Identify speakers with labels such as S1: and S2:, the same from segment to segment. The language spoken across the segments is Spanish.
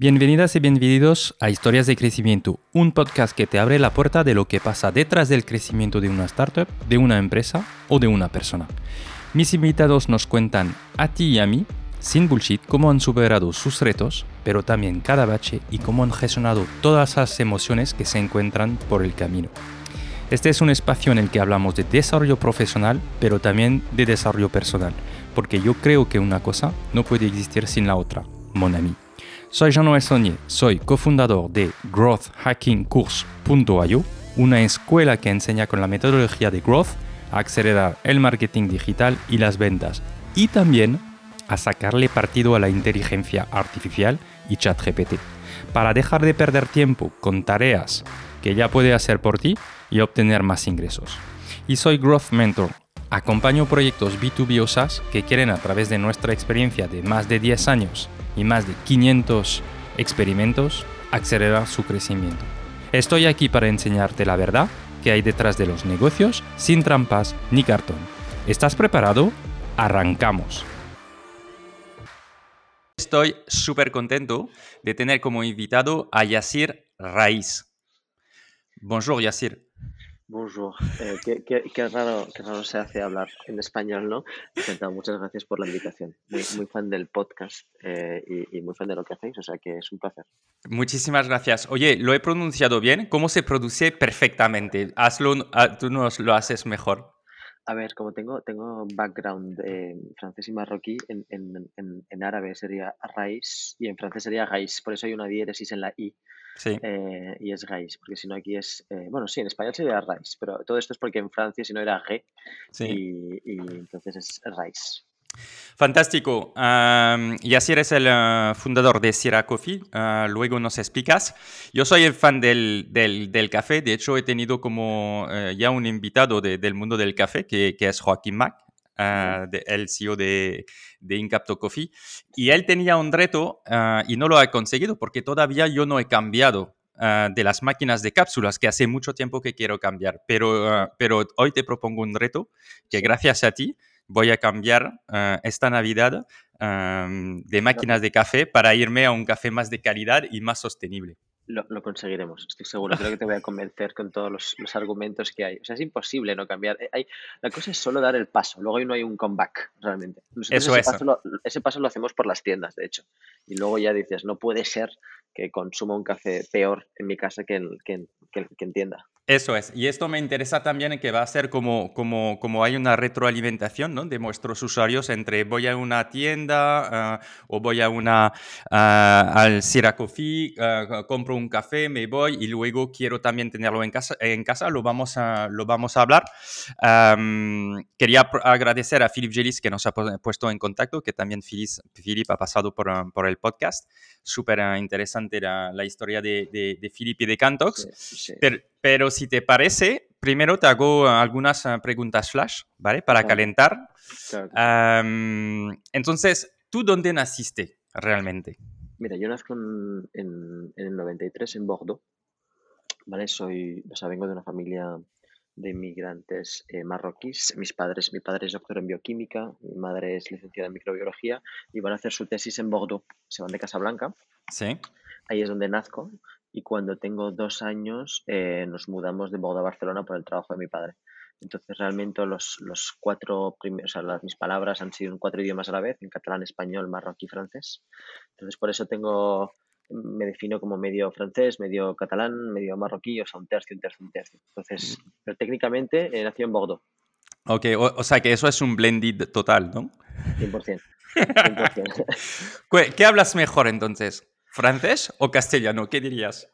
S1: Bienvenidas y bienvenidos a Historias de Crecimiento, un podcast que te abre la puerta de lo que pasa detrás del crecimiento de una startup, de una empresa o de una persona. Mis invitados nos cuentan a ti y a mí, sin bullshit, cómo han superado sus retos, pero también cada bache y cómo han gestionado todas las emociones que se encuentran por el camino. Este es un espacio en el que hablamos de desarrollo profesional, pero también de desarrollo personal, porque yo creo que una cosa no puede existir sin la otra, mon ami. Soy Jean-Noël soy cofundador de growthhackingcourse.io, una escuela que enseña con la metodología de growth a acelerar el marketing digital y las ventas, y también a sacarle partido a la inteligencia artificial y ChatGPT, para dejar de perder tiempo con tareas que ya puede hacer por ti y obtener más ingresos. Y soy Growth Mentor. Acompaño proyectos B2B o SaaS que quieren a través de nuestra experiencia de más de 10 años y más de 500 experimentos acelerar su crecimiento. Estoy aquí para enseñarte la verdad que hay detrás de los negocios sin trampas ni cartón. ¿Estás preparado? Arrancamos. Estoy súper contento de tener como invitado a Yacir Raiz. Bonjour Yacir.
S2: Bonjour. Eh, qué, qué, qué, raro, qué raro se hace hablar en español, ¿no? Encantado. Muchas gracias por la invitación. Muy, muy fan del podcast eh, y, y, muy fan de lo que hacéis, o sea que es un placer.
S1: Muchísimas gracias. Oye, ¿lo he pronunciado bien? ¿Cómo se produce perfectamente? Hazlo, tú nos lo haces mejor.
S2: A ver, como tengo, tengo background eh, francés y marroquí, en, en, en, en, árabe sería raíz y en francés sería raíz. Por eso hay una diéresis en la i.
S1: Sí.
S2: Eh, y es raíz, porque si no aquí es, eh, bueno, sí, en español sería raíz, pero todo esto es porque en Francia si no era G
S1: Sí.
S2: y, y entonces es raíz.
S1: Fantástico. Um, Yacir es el uh, fundador de Sierra Coffee. Uh, luego nos explicas. Yo soy el fan del, del, del café. De hecho, he tenido como uh, ya un invitado de, del mundo del café, que, que es Joaquín Mac, de, el CEO de, de Incapto Coffee. Y él tenía un reto y no lo ha conseguido porque todavía yo no he cambiado Uh, de las máquinas de cápsulas, que hace mucho tiempo que quiero cambiar. Pero, uh, pero hoy te propongo un reto que gracias a ti voy a cambiar uh, esta Navidad de máquinas de café para irme a un café más de calidad y más sostenible.
S2: Lo, lo, conseguiremos, estoy seguro. Creo que te voy a convencer con todos los, los, argumentos que hay. O sea, es imposible no cambiar. Eh, hay, la cosa es solo dar el paso. Luego no hay un comeback, realmente.
S1: Nosotros Eso
S2: ese,
S1: es.
S2: Paso lo, ese paso lo hacemos por las tiendas, de hecho. Y luego ya dices, no puede ser que consuma un café peor en mi casa que en, que en, que, que en tienda.
S1: Eso es. Y esto me interesa también que va a ser como, como, como hay una retroalimentación ¿no? de nuestros usuarios entre voy a una tienda uh, o voy a una, uh, al Sierra Coffee, uh, compro un café, me voy y luego quiero también tenerlo en casa. En casa lo, vamos a, lo vamos a hablar. Um, quería agradecer a Philip Gelis que nos ha puesto en contacto, que también Philip, Philip ha pasado por, por el podcast. Súper interesante la, la, historia de, de, de Philip y de Cantox.
S2: Sí, sí.
S1: Pero, pero si te parece, primero te hago algunas preguntas flash, ¿vale? Para
S2: Claro.
S1: calentar.
S2: Claro.
S1: Am, entonces, ¿tú dónde naciste realmente?
S2: Mira, yo nazco en, en, en el 93 en Bordeaux, ¿vale? Soy, o sea, vengo de una familia de inmigrantes eh, marroquíes. Mis padres, mi padre es doctor en bioquímica, mi madre es licenciada en microbiología y van a hacer su tesis en Bordeaux. Se van de Casablanca,
S1: Sí.
S2: ahí es donde nazco y cuando tengo dos años eh, nos mudamos de Bordeaux a Barcelona por el trabajo de mi padre. Entonces realmente los, los cuatro primeros, o sea, las, mis palabras han sido en cuatro idiomas a la vez, en catalán, español, marroquí, francés. Entonces por eso tengo, me defino como medio francés, medio catalán, medio marroquí, o sea, un tercio, un tercio, un tercio. Entonces, pero técnicamente he nacido en Bordeaux,
S1: Ok, o, o sea que eso es un blended total, ¿no?
S2: 100%. 100%.
S1: ¿Qué, ¿Qué hablas mejor entonces? ¿Francés o castellano? ¿Qué dirías?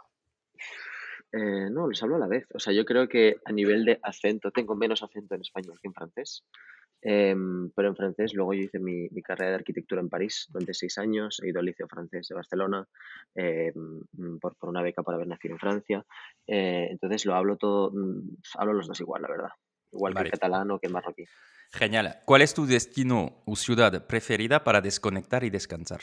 S2: Eh, no, los hablo a la vez. O sea, yo creo que a nivel de acento, tengo menos acento en español que en francés. Eh, pero en francés, luego yo hice mi, mi, carrera de arquitectura en París durante seis años, he ido al Liceo Francés de Barcelona eh, por, por, una beca por haber nacido en Francia. Eh, entonces lo hablo todo, mm, hablo los dos igual, la verdad. Igual vale. que el catalán o que el marroquí.
S1: Genial. ¿Cuál es tu destino o ciudad preferida para desconectar y descansar?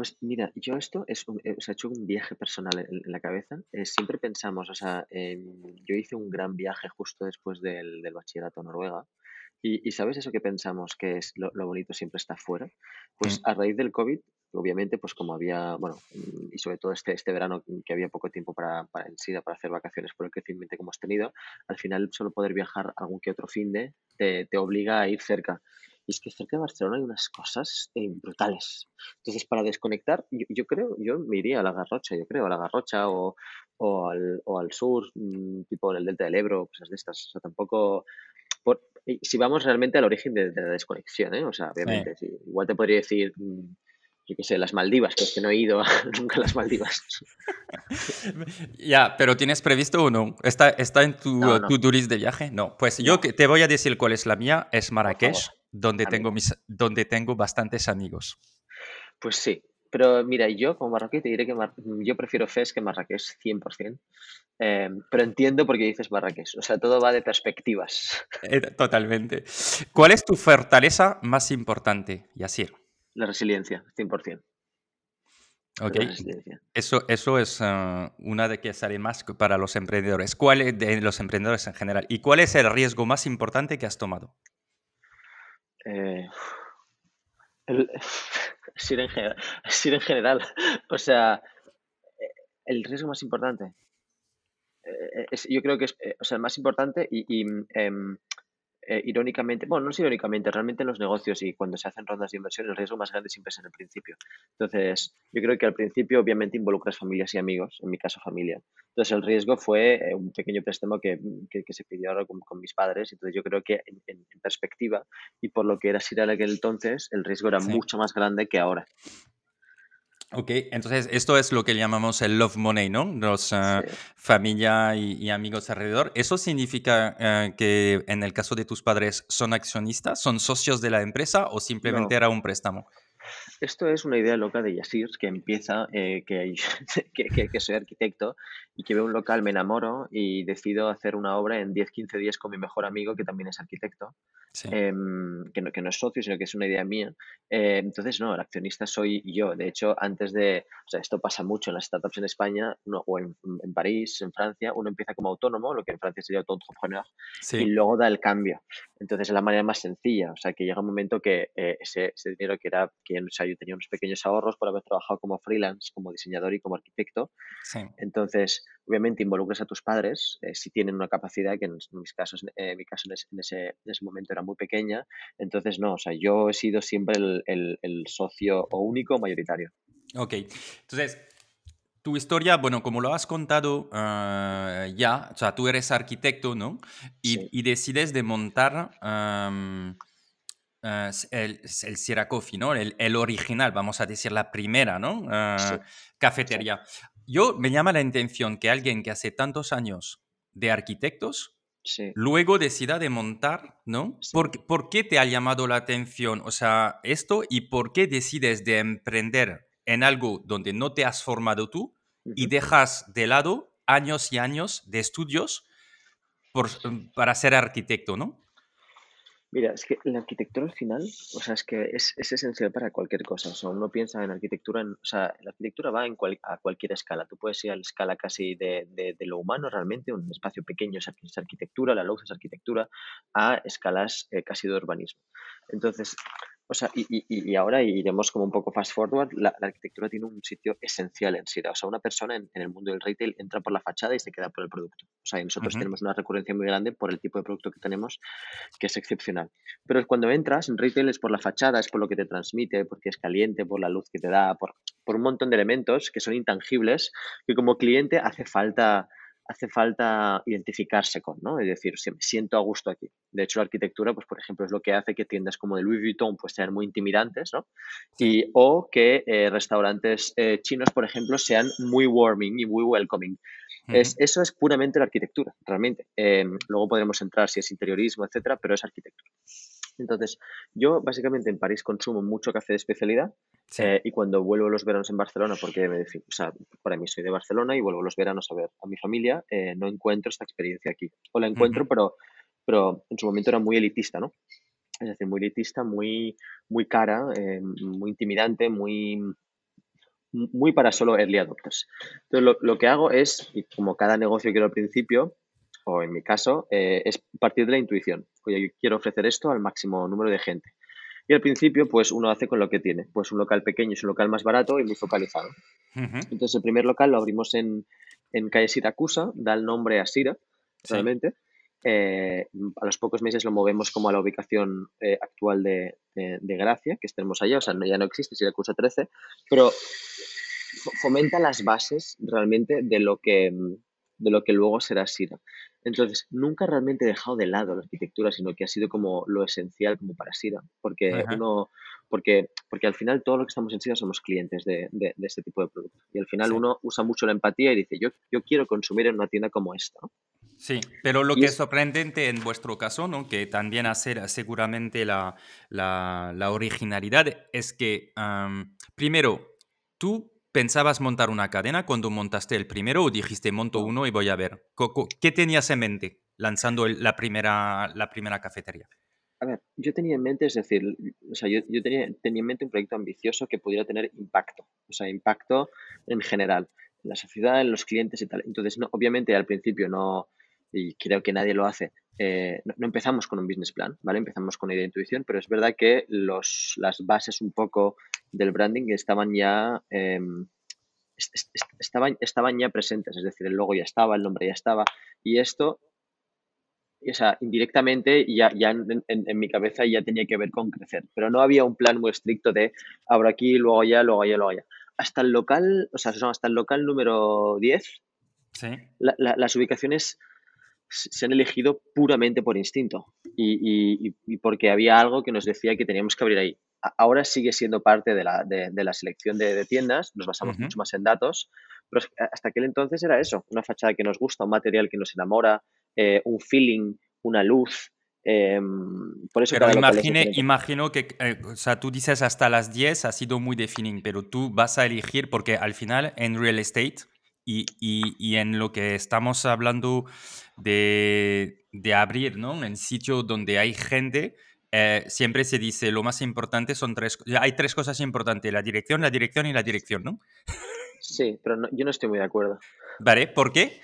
S2: Pues mira, yo esto es un, eh, o sea, he hecho un viaje personal en, en la cabeza. Eh, siempre pensamos, o sea, yo hice un gran viaje justo después del, del bachillerato a Noruega. Y, y, sabes eso que pensamos que es lo, lo bonito siempre está fuera. Pues mm. a raíz del COVID obviamente, pues como había, bueno, y sobre todo este, este verano que había poco tiempo para, para en sí, para hacer vacaciones por el crecimiento que hemos tenido, al final solo poder viajar algún que otro fin de te, te obliga a ir cerca. Y es que cerca de Barcelona hay unas cosas eh, brutales. Entonces, para desconectar, yo, yo, creo, yo me iría a la Garrocha, yo creo, a la Garrocha o, o, al, o al sur, mm, tipo en el Delta del Ebro, cosas de estas. O sea, tampoco... Por, si vamos realmente al origen de, de la desconexión, ¿eh? O sea, obviamente, sí. Igual te podría decir mm, yo qué sé, las Maldivas, que es que no he ido nunca a las Maldivas.
S1: ya, pero ¿tienes previsto o no? ¿Está, está en tu, no, no. tu turismo de viaje? No, pues yo te voy a decir cuál es la mía, es Marrakech, donde tengo, mis, donde tengo bastantes amigos.
S2: Pues sí, pero mira, yo como marroquí te diré que Mar yo prefiero Fes que Marrakech 100%, eh, pero entiendo por qué dices Marrakech, o sea, todo va de perspectivas.
S1: Eh, totalmente. ¿Cuál es tu fortaleza más importante, Yasir?
S2: La resiliencia, 100%.
S1: Ok, eso, eso es uh, una de que sale más para los emprendedores. ¿Cuál es de los emprendedores en general? ¿Y cuál es el riesgo más importante que has tomado?
S2: Eh, el, en general, en general. O sea, el riesgo más importante. Eh, es, yo creo que es o sea, el más importante y, eh, eh, irónicamente, bueno, no es irónicamente, realmente en los negocios y cuando se hacen rondas de inversión, el riesgo más grande siempre es en el principio. Entonces, yo creo que al principio obviamente involucras familias y amigos, en mi caso familia. Entonces, el riesgo fue eh, un pequeño préstamo que, que, que, se pidió ahora con, con, mis padres. Entonces, yo creo que en, en, perspectiva y por lo que era Sir aquel entonces, el riesgo era sí. mucho más grande que ahora.
S1: Ok, entonces esto es lo que llamamos el love money, ¿no? Los uh, sí. familia y, y, amigos alrededor. ¿Eso significa uh, que en el caso de tus padres son accionistas, son socios de la empresa o simplemente no. era un préstamo?
S2: Esto es una idea loca de Yasir que empieza, eh, que, que, que, que, soy arquitecto y que veo un local, me enamoro y decido hacer una obra en 10-15 días con mi mejor amigo que también es arquitecto, sí. eh, que, no, que, no, es socio, sino que es una idea mía. Eh, entonces, no, el accionista soy yo. De hecho, antes de, o sea, esto pasa mucho en las startups en España uno, o en, en, París, en Francia, uno empieza como autónomo, lo que en Francia sería auto-entrepreneur, sí. y luego da el cambio. Entonces, es la manera más sencilla. O sea, que llega un momento que eh, ese, ese, dinero que era, que o sea, yo tenía unos pequeños ahorros por haber trabajado como freelance, como diseñador y como arquitecto.
S1: Sí.
S2: Entonces, obviamente involucras a tus padres eh, si tienen una capacidad que en, mis casos, eh, mi caso en ese, en ese, en ese, momento era muy pequeña. Entonces, no, o sea, yo he sido siempre el, el, el socio o único mayoritario.
S1: Ok, entonces, tu historia, bueno, como lo has contado uh, ya, o sea, tú eres arquitecto, ¿no? Y, sí. y decides de montar um, uh, el, el Sierra Coffee, ¿no? El, el, original, vamos a decir, la primera, ¿no? Uh, sí. Cafetería. Sí. Yo me llama la intención que alguien que hace tantos años de arquitectos,
S2: Sí.
S1: Luego decida de montar, ¿no? Sí. ¿Por, ¿Por, qué te ha llamado la atención, o sea, esto y por qué decides de emprender en algo donde no te has formado tú uh -huh. y dejas de lado años y años de estudios por, para ser arquitecto, ¿no?
S2: Mira, es que la arquitectura al final, o sea, es que es, es esencial para cualquier cosa. O sea, uno piensa en arquitectura, o sea, la arquitectura va en cual, a cualquier escala. Tú puedes ir a la escala casi de, de, de, lo humano realmente, un espacio pequeño es arquitectura, la luz es arquitectura, a escalas eh, casi de urbanismo. Entonces, o sea, y, y, y, ahora iremos como un poco fast forward, la, la, arquitectura tiene un sitio esencial en sí. O sea, una persona en, en, el mundo del retail entra por la fachada y se queda por el producto. O sea, y nosotros uh -huh. tenemos una recurrencia muy grande por el tipo de producto que tenemos, que es excepcional. Pero cuando entras en retail es por la fachada, es por lo que te transmite, porque es caliente, por la luz que te da, por, por un montón de elementos que son intangibles, que como cliente hace falta hace falta identificarse con, ¿no? Es decir, si me siento a gusto aquí. De hecho, la arquitectura, pues por ejemplo, es lo que hace que tiendas como de Louis Vuitton pues sean muy intimidantes, ¿no? Y, o que eh, restaurantes eh, chinos, por ejemplo, sean muy warming y muy welcoming. Uh -huh. es, eso es puramente la arquitectura, realmente. Eh, luego podremos entrar si es interiorismo, etcétera, pero es arquitectura. Entonces, yo básicamente en París consumo mucho café de especialidad sí. eh, y cuando vuelvo los veranos en Barcelona, porque me, o sea, para mí soy de Barcelona y vuelvo los veranos a ver a mi familia, eh, no encuentro esta experiencia aquí. O la encuentro, uh -huh. pero, pero en su momento era muy elitista, ¿no? Es decir, muy elitista, muy, muy cara, eh, muy intimidante, muy, muy para solo early adopters. Entonces, lo, lo que hago es, y como cada negocio quiero al principio, o en mi caso, eh, es partir de la intuición. Oye, yo quiero ofrecer esto al máximo número de gente. Y al principio, pues uno hace con lo que tiene. Pues un local pequeño es un local más barato y muy focalizado. Entonces, el primer local lo abrimos en, en calle Siracusa, da el nombre a Sira, realmente. Eh, a los pocos meses lo movemos como a la ubicación eh, actual de, Gracia, que tenemos allá, o sea, ya no existe Siracusa 13, pero fomenta las bases realmente de lo que, de lo que luego será Sira. Entonces, nunca realmente he dejado de lado la arquitectura, sino que ha sido como lo esencial como para Sira, porque uno, porque, porque al final todo lo que estamos en Sira somos clientes de, de, este tipo de productos. Y al final uno usa mucho la empatía y dice, yo, yo quiero consumir en una tienda como esta.
S1: Sí, pero lo que es sorprendente en vuestro caso, ¿no? que también hace seguramente la, la, la originalidad, es que, primero, tú ¿Pensabas montar una cadena cuando montaste el primero o dijiste monto uno y voy a ver? ¿Qué tenías en mente lanzando la, primera, la primera cafetería?
S2: A ver, yo tenía en mente, es decir, o sea, yo, tenía, tenía en mente un proyecto ambicioso que pudiera tener impacto, o sea, impacto en general, en la sociedad, en los clientes y tal. Entonces, no, obviamente al principio no, y creo que nadie lo hace, eh, no, empezamos con un business plan, ¿vale? Empezamos con idea de intuición, pero es verdad que los, las bases un poco del branding estaban ya, em, estaban, estaban ya presentes, es decir, el logo ya estaba, el nombre ya estaba, y esto, o sea, indirectamente ya, ya en, mi cabeza ya tenía que ver con crecer, pero no había un plan muy estricto de abro aquí, luego allá, luego allá, luego allá. Hasta el local, o sea, hasta el local número 10, las ubicaciones se han elegido puramente por instinto y, porque había algo que nos decía que teníamos que abrir ahí. Ahora sigue siendo parte de la, de, la selección de, tiendas, nos basamos mucho más en datos, pero hasta aquel entonces era eso, una fachada que nos gusta, un material que nos enamora, eh, un feeling, una luz. Em, por eso
S1: pero imagine, imagino que, eh, o sea, tú dices hasta las 10 ha sido muy de feeling, pero tú vas a elegir, porque al final en real estate y, y, en lo que estamos hablando de, de abrir, ¿no? En sitio donde hay gente, eh, siempre se dice lo más importante son tres, hay tres cosas importantes, la dirección, la dirección y la dirección, ¿no?
S2: Sí, pero yo no estoy muy de acuerdo.
S1: ¿Vale? ¿Por qué?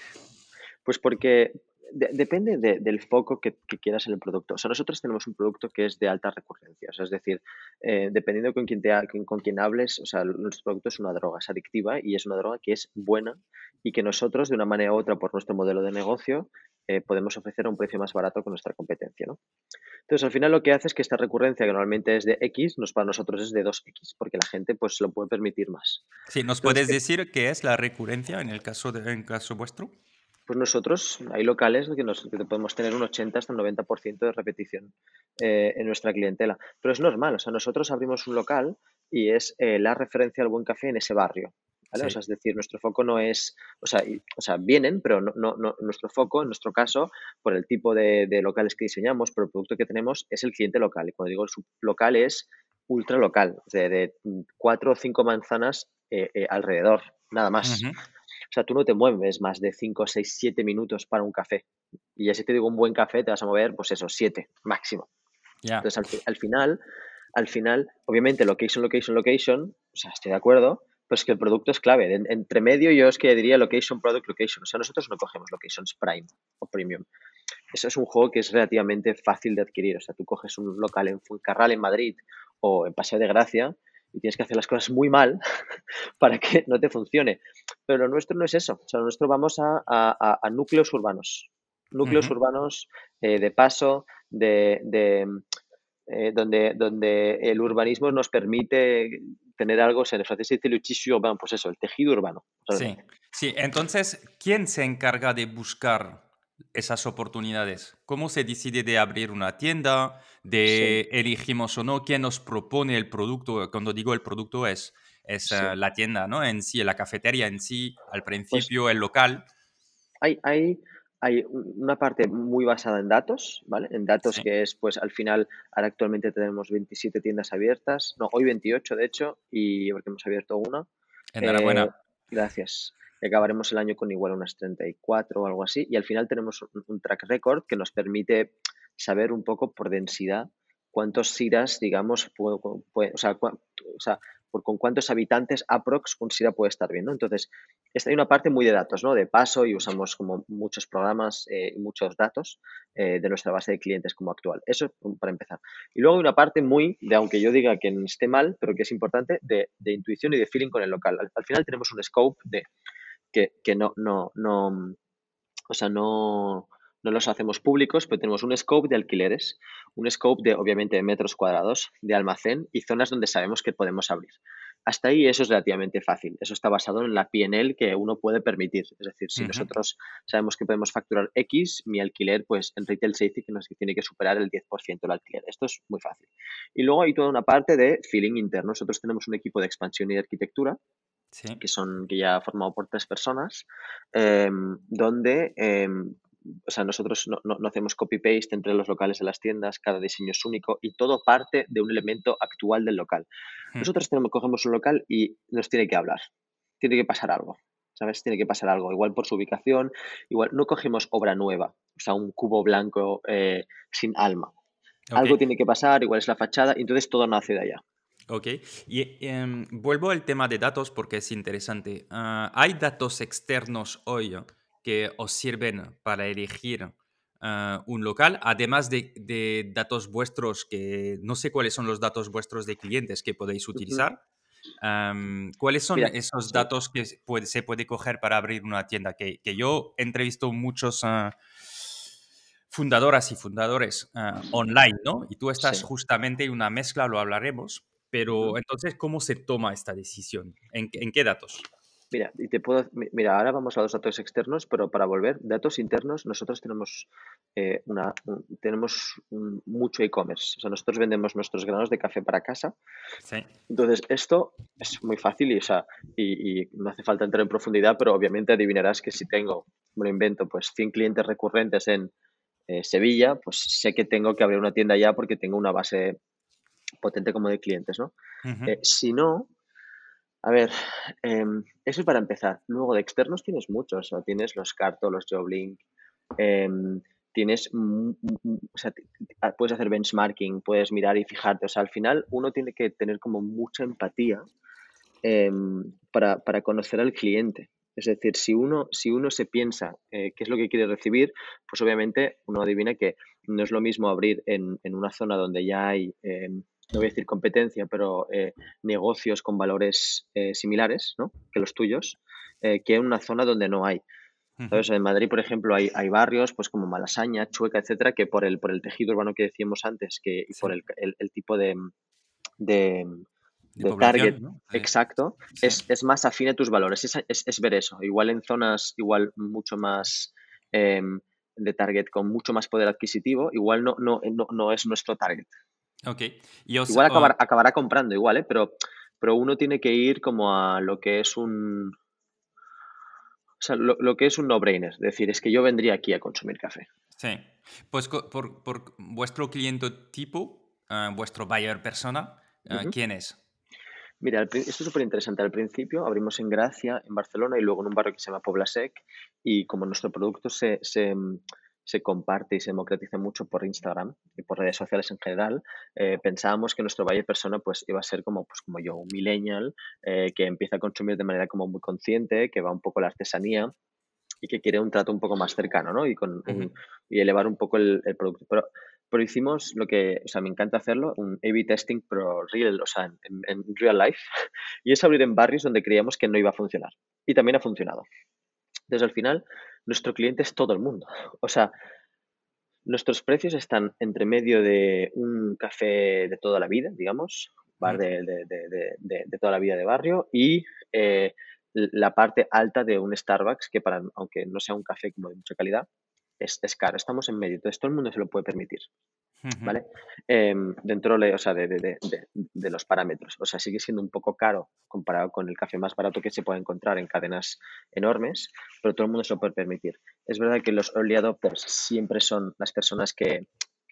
S2: Pues porque depende del foco que, quieras en el producto. O sea, nosotros tenemos un producto que es de alta recurrencia. O sea, es decir, eh, dependiendo con quién, te, con, quién hables, o sea, nuestro producto es una droga, es adictiva y es una droga que es buena y que nosotros, de una manera u otra, por nuestro modelo de negocio, eh, podemos ofrecer a un precio más barato con nuestra competencia. ¿no? Entonces, al final lo que hace es que esta recurrencia, que normalmente es de X, nos, para nosotros es de 2X, porque la gente pues lo puede permitir más.
S1: Sí, ¿nos puedes decir qué es la recurrencia en el caso, de, en caso vuestro?
S2: Pues nosotros, hay locales que, nos, podemos tener un 80 hasta un 90% de repetición eh, en nuestra clientela. Pero es normal, o sea, nosotros abrimos un local y es eh, la referencia al buen café en ese barrio. O sea, es decir, nuestro foco no es, o sea, o sea vienen, pero no, no, nuestro foco, en nuestro caso, por el tipo de, locales que diseñamos, por el producto que tenemos, es el cliente local. Y cuando digo local es ultra local, de, cuatro o cinco manzanas eh, eh, alrededor, nada más. O sea, tú no te mueves más de cinco, seis, siete minutos para un café. Y ya si te digo un buen café, te vas a mover, pues eso, siete máximo. Entonces, al, al, final, al final, obviamente, location, location, location, o sea, estoy de acuerdo, pues que el producto es clave. entre medio yo es que diría location, product, location. O sea, nosotros no cogemos locations prime o premium. Eso es un juego que es relativamente fácil de adquirir. O sea, tú coges un local en Fuencarral, en Madrid o en Paseo de Gracia y tienes que hacer las cosas muy mal para que no te funcione. Pero lo nuestro no es eso. O sea, lo nuestro vamos a, núcleos urbanos. Núcleos urbanos eh, de paso, de, eh, donde, donde el urbanismo nos permite tener algo, se les francés tissu urbain, pues eso, el tejido urbano.
S1: Sí, sí, entonces, ¿quién se encarga de buscar esas oportunidades? ¿Cómo se decide de abrir una tienda, de elegimos o no? ¿Quién nos propone el producto? Cuando digo el producto es, es eh, la tienda, ¿no? En sí, la cafetería en sí, al pues principio, el local.
S2: Hay, hay, hay una parte muy basada en datos, ¿vale? En datos que es, pues al final, ahora actualmente tenemos 27 tiendas abiertas, no, hoy 28 de hecho, y porque hemos abierto una.
S1: Enhorabuena. Eh,
S2: gracias. Acabaremos el año con igual unas 34 o algo así, y al final tenemos un, track record que nos permite saber un poco por densidad cuántos SIRAs, digamos, o, sea, con cuántos habitantes aprox un SIDA puede estar bien, ¿no? Entonces, esta hay una parte muy de datos, ¿no? De paso y usamos como muchos programas eh, y muchos datos eh, de nuestra base de clientes como actual. Eso para empezar. Y luego hay una parte muy de, aunque yo diga que esté mal, pero que es importante, de, intuición y de feeling con el local. Al, final tenemos un scope de que, que no, no, no, o sea, no, no los hacemos públicos, pero tenemos un scope de alquileres, un scope de, obviamente, de metros cuadrados, de almacén y zonas donde sabemos que podemos abrir. Hasta ahí eso es relativamente fácil. Eso está basado en la PNL que uno puede permitir. Es decir, si nosotros sabemos que podemos facturar X, mi alquiler, pues en Retail Safety que nos tiene que superar el 10% del alquiler. Esto es muy fácil. Y luego hay toda una parte de feeling interno. Nosotros tenemos un equipo de expansión y de arquitectura que son que ya formado por tres personas, em, donde em, o sea, nosotros no, no, hacemos copy-paste entre los locales de las tiendas, cada diseño es único y todo parte de un elemento actual del local. Hmm. Nosotros tenemos, cogemos un local y nos tiene que hablar, tiene que pasar algo, ¿sabes? Tiene que pasar algo, igual por su ubicación, igual no cogemos obra nueva, o sea, un cubo blanco eh, sin alma. Algo tiene que pasar, igual es la fachada, y entonces todo nace de allá.
S1: Ok, y em, vuelvo al tema de datos porque es interesante. Ah, ¿Hay datos externos hoy que os sirven para elegir ah, un local, además de, datos vuestros, que no sé cuáles son los datos vuestros de clientes que podéis utilizar. ¿Cuáles son esos datos que se puede coger para abrir una tienda? Que, yo he entrevistado muchos uh, fundadoras y fundadores ah, online, ¿no? Y tú estás justamente en una mezcla, lo hablaremos. Pero entonces, ¿cómo se toma esta decisión? ¿En, en qué datos?
S2: Mira, y te puedo, mira, ahora vamos a los datos externos, pero para volver, datos internos, nosotros tenemos eh, una, tenemos mucho e-commerce. O sea, nosotros vendemos nuestros granos de café para casa. Sí. Entonces, esto es muy fácil y, o sea, y, no hace falta entrar en profundidad, pero obviamente adivinarás que si tengo, me lo invento, pues 100 clientes recurrentes en eh, Sevilla, pues sé que tengo que abrir una tienda ya porque tengo una base potente como de clientes, ¿no? Eh, si no, a ver, em, eso es para empezar. Luego de externos tienes muchos, o tienes los Carto, los Joblink, em, tienes, o sea, puedes hacer benchmarking, puedes mirar y fijarte. O sea, al final uno tiene que tener como mucha empatía em, para, conocer al cliente. Es decir, si uno, si uno se piensa eh, qué es lo que quiere recibir, pues obviamente uno adivina que no es lo mismo abrir en, en una zona donde ya hay no voy a decir competencia, pero eh, negocios con valores eh, similares ¿no? que los tuyos, eh, que en una zona donde no hay. Entonces, en Madrid, por ejemplo, hay, hay, barrios pues como Malasaña, Chueca, etcétera, que por el, por el tejido urbano que decíamos antes, que por el, el, tipo de, de, target exacto, es, es, más afín a tus valores. Es, es, ver eso. Igual en zonas igual mucho más em, de target con mucho más poder adquisitivo, igual no, no, no, no es nuestro target.
S1: Ok.
S2: igual acabará comprando, igual, ¿eh? Pero, pero uno tiene que ir como a lo que es un... O sea, lo, que es un no-brainer. Es decir, es que yo vendría aquí a consumir café.
S1: Sí. Pues por, vuestro cliente tipo, uh, vuestro buyer persona, ah, ¿quién es?
S2: Mira, esto es súper interesante. Al principio abrimos en Gracia, en Barcelona, y luego en un barrio que se llama Poblasec. Y como nuestro producto se, se se comparte y se democratiza mucho por Instagram y por redes sociales en general, eh, pensábamos que nuestro valle persona pues iba a ser como, pues, como yo, un millennial eh, que empieza a consumir de manera como muy consciente, que va un poco a la artesanía y que quiere un trato un poco más cercano, ¿no? Y, con, y elevar un poco el, producto. Pero, pero hicimos lo que, o sea, me encanta hacerlo, un A-B testing, pero real, o sea, en, en real life, y es abrir en barrios donde creíamos que no iba a funcionar. Y también ha funcionado. Entonces, al final, nuestro cliente es todo el mundo. O sea, nuestros precios están entre medio de un café de toda la vida, digamos, bar de, toda la vida de barrio, y eh, la parte alta de un Starbucks, que para, aunque no sea un café como de mucha calidad, es, es caro. Estamos en medio. Entonces todo el mundo se lo puede permitir. ¿Vale? Em, dentro o sea, de, los parámetros. O sea, sigue siendo un poco caro comparado con el café más barato que se puede encontrar en cadenas enormes, pero todo el mundo se lo puede permitir. Es verdad que los early adopters siempre son las personas que,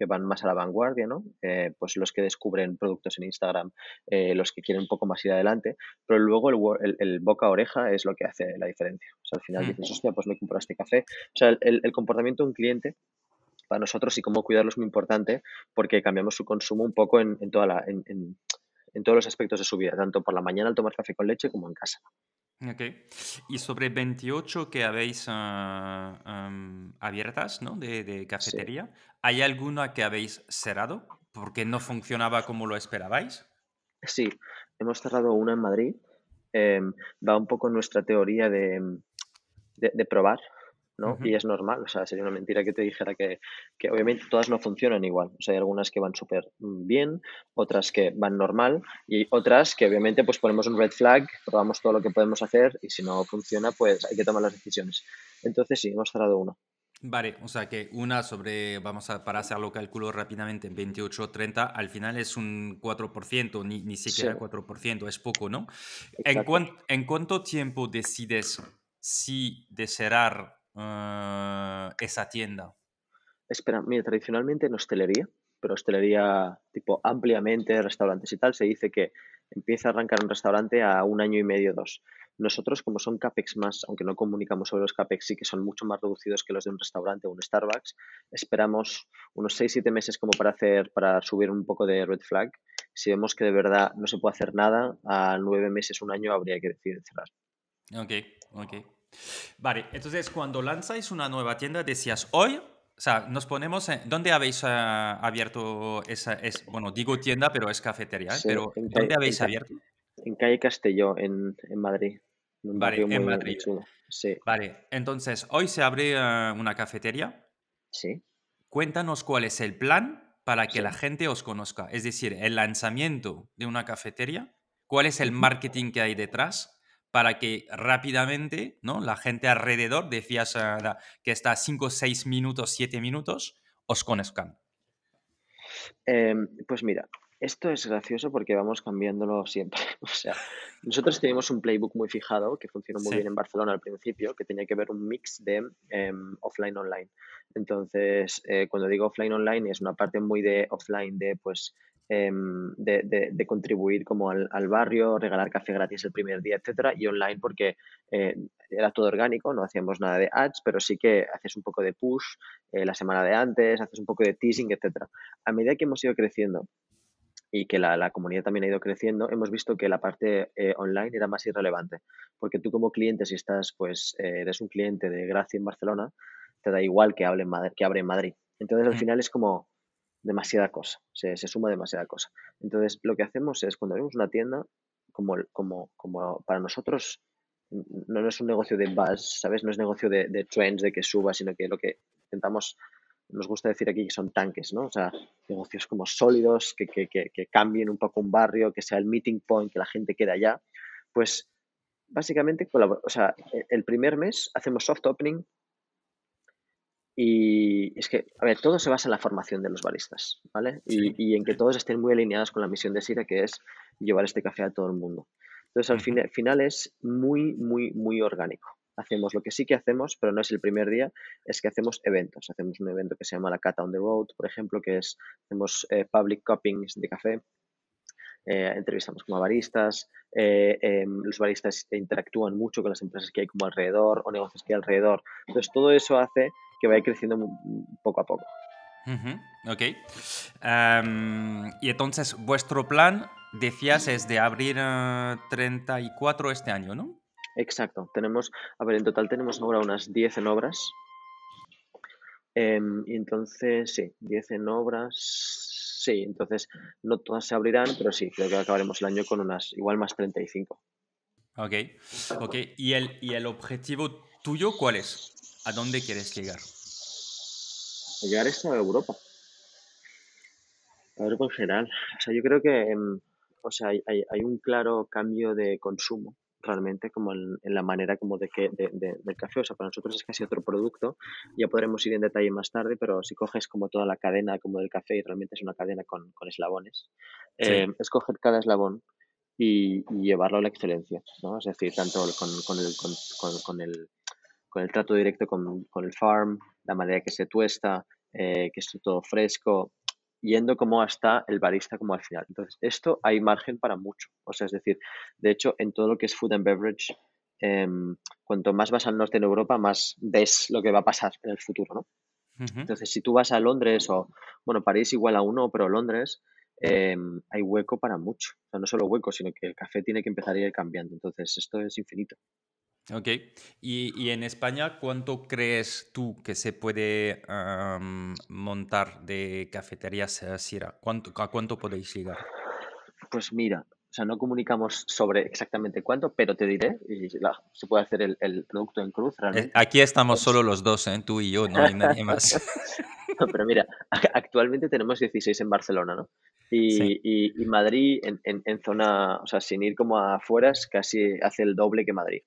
S2: van más a la vanguardia, ¿no? Eh, pues los que descubren productos en Instagram, eh, los que quieren un poco más ir adelante, pero luego el, boca a oreja es lo que hace la diferencia. O sea, al final mm. dices, hostia, pues me compro este café. O sea, el, el comportamiento de un cliente para nosotros y cómo cuidarlo es muy importante porque cambiamos su consumo un poco en, toda la, en, en todos los aspectos de su vida, tanto por la mañana al tomar café con leche como en casa.
S1: Ok. Y sobre 28 que habéis ah, abiertas, ¿no? De, de
S2: Sí.
S1: cafetería, ¿hay alguna que habéis cerrado porque no funcionaba como lo esperabais?
S2: Sí, hemos cerrado una en Madrid. em, va un poco nuestra teoría de, de- de probar, ¿no? Y es normal, o sea, sería una mentira que te dijera que, que obviamente todas no funcionan igual. O sea, hay algunas que van súper mm, bien, otras que van normal y otras que obviamente pues ponemos un red flag, probamos todo lo que podemos hacer y si no funciona, pues hay que tomar las decisiones. Entonces sí, hemos cerrado una.
S1: Vale, o sea que una sobre, vamos a, para hacerlo cálculo rápidamente, 28-30, al final es un 4%, ni, ni
S2: Sí,
S1: siquiera 4%, es poco, ¿no? ¿En, cuán- en cuánto tiempo decides si de cerrar eh, esa tienda?
S2: Espera, mira, tradicionalmente en hostelería, pero hostelería tipo ampliamente, restaurantes y tal, se dice que empieza a arrancar un restaurante a un año y medio, dos. Nosotros, como son CAPEX más, aunque no comunicamos sobre los CAPEX, sí que son mucho más reducidos que los de un restaurante o un Starbucks, esperamos unos 6-7 meses como para hacer, para subir un poco de red flag. Si vemos que de verdad no se puede hacer nada, a nueve meses, un año habría que decidir cerrar.
S1: Ok, ok. Vale, entonces cuando lanzáis una nueva tienda, decías hoy, o sea, nos ponemos en, ¿dónde habéis eh, abierto esa, es, bueno, digo tienda, pero es cafetería, ¿eh?
S2: Sí,
S1: Pero
S2: en
S1: ¿dónde
S2: calle,
S1: habéis abierto?
S2: en calle Castelló, en, en Madrid, en
S1: Vale, en
S2: muy,
S1: Madrid.
S2: Sí,
S1: Vale, entonces hoy se abre eh, una cafetería.
S2: sí,
S1: Cuéntanos cuál es el plan para que
S2: sí.
S1: la gente os conozca, es decir, el lanzamiento de una cafetería, cuál es el marketing que hay detrás para que rápidamente, ¿no? La gente alrededor, decías que está a 5, 6 minutos, 7 minutos, os conozcan.
S2: Em, pues mira, esto es gracioso porque vamos cambiándolo siempre. O sea, nosotros teníamos un playbook muy fijado que funcionó muy
S1: Sí.
S2: bien en Barcelona al principio, que tenía que ver un mix de em, offline online. Entonces, eh, cuando digo offline online es una parte muy de offline de pues em, de, de- de contribuir como al, al barrio, regalar café gratis el primer día, etcétera, y online porque eh, era todo orgánico, no hacíamos nada de ads, pero sí que haces un poco de push eh, la semana de antes, haces un poco de teasing, etcétera. A medida que hemos ido creciendo y que la, la comunidad también ha ido creciendo, hemos visto que la parte eh, online era más irrelevante, porque tú como cliente, si estás, pues, eh, eres un cliente de Gracia en Barcelona, te da igual que, hable en Madrid, que abre en Madrid. Entonces, al
S1: Mm,
S2: final es como demasiada cosa, se, se suma demasiada cosa. Entonces, lo que hacemos es, cuando abrimos una tienda, como, como, como para nosotros no es un negocio de buzz, ¿sabes? No es negocio de, de trends, de que suba, sino que lo que intentamos, nos gusta decir aquí que son tanques, ¿no? O sea, negocios como sólidos, que, que, que, que cambien un poco un barrio, que sea el meeting point, que la gente quede allá. Pues básicamente, o sea, e- el primer mes hacemos soft opening y es que, a ver, todo se basa en la formación de los baristas, ¿vale? Y,
S1: Sí.
S2: y en que todos estén muy alineados con la misión de Sira, que es llevar este café a todo el mundo. Entonces, al fin- final es muy, muy, muy orgánico. Hacemos lo que sí que hacemos, pero no es el primer día, es que hacemos eventos. Hacemos un evento que se llama la Cata on the Road, por ejemplo, que es, hacemos eh, public cuppings de café, eh, entrevistamos como a baristas, eh, em, los baristas interactúan mucho con las empresas que hay como alrededor o negocios que hay alrededor. Entonces, todo eso hace que vaya creciendo poco a poco.
S1: Ok. Am, y entonces, vuestro plan, decías, es de abrir eh, 34 este año, ¿no?
S2: Exacto. Tenemos, a ver, en total tenemos ahora unas 10 en obras. Em, y entonces, sí, 10 en obras. Sí, entonces no todas se abrirán, pero sí, creo que acabaremos el año con unas, igual más 35.
S1: Ok, ok. ¿Y el, y el objetivo tuyo cuál es? ¿A dónde quieres llegar?
S2: Llegar esto a Europa. A Europa en general. O sea, yo creo que em, o sea, hay, hay- un claro cambio de consumo realmente como en, en la manera como de que de- de- del café. O sea, para nosotros es casi otro producto. Ya podremos ir en detalle más tarde, pero si coges como toda la cadena como del café, y realmente es una cadena con, con eslabones,
S1: Sí.
S2: em, es coger cada eslabón y, y llevarlo a la excelencia, ¿no? Es decir, tanto con, con el, con, con- con el, con el trato directo con, con el farm, la manera que se tuesta, eh, que esté todo fresco, yendo como hasta el barista como al final. Entonces, esto hay margen para mucho. O sea, es decir, de hecho, en todo lo que es food and beverage, em, cuanto más vas al norte en Europa, más ves lo que va a pasar en el futuro, ¿no? Entonces, si tú vas a Londres o, bueno, París igual aún no, pero Londres, em, hay hueco para mucho. O sea, no solo hueco, sino que el café tiene que empezar a ir cambiando. Entonces, esto es infinito.
S1: Ok. Y, en España, ¿cuánto crees tú que se puede montar de cafeterías uh, Sierra? ¿Cuánto, ¿A cuánto podéis llegar?
S2: Pues mira, o sea, no comunicamos sobre exactamente cuánto, pero te diré, y se puede hacer el, producto en cruz realmente.
S1: Aquí estamos solo los dos, ¿eh? tú y yo, no hay nadie más.
S2: pero mira, actualmente tenemos 16 en Barcelona, ¿no? Y, y, Madrid en, en, en, zona, o sea, sin ir como afuera, casi hace el doble que Madrid.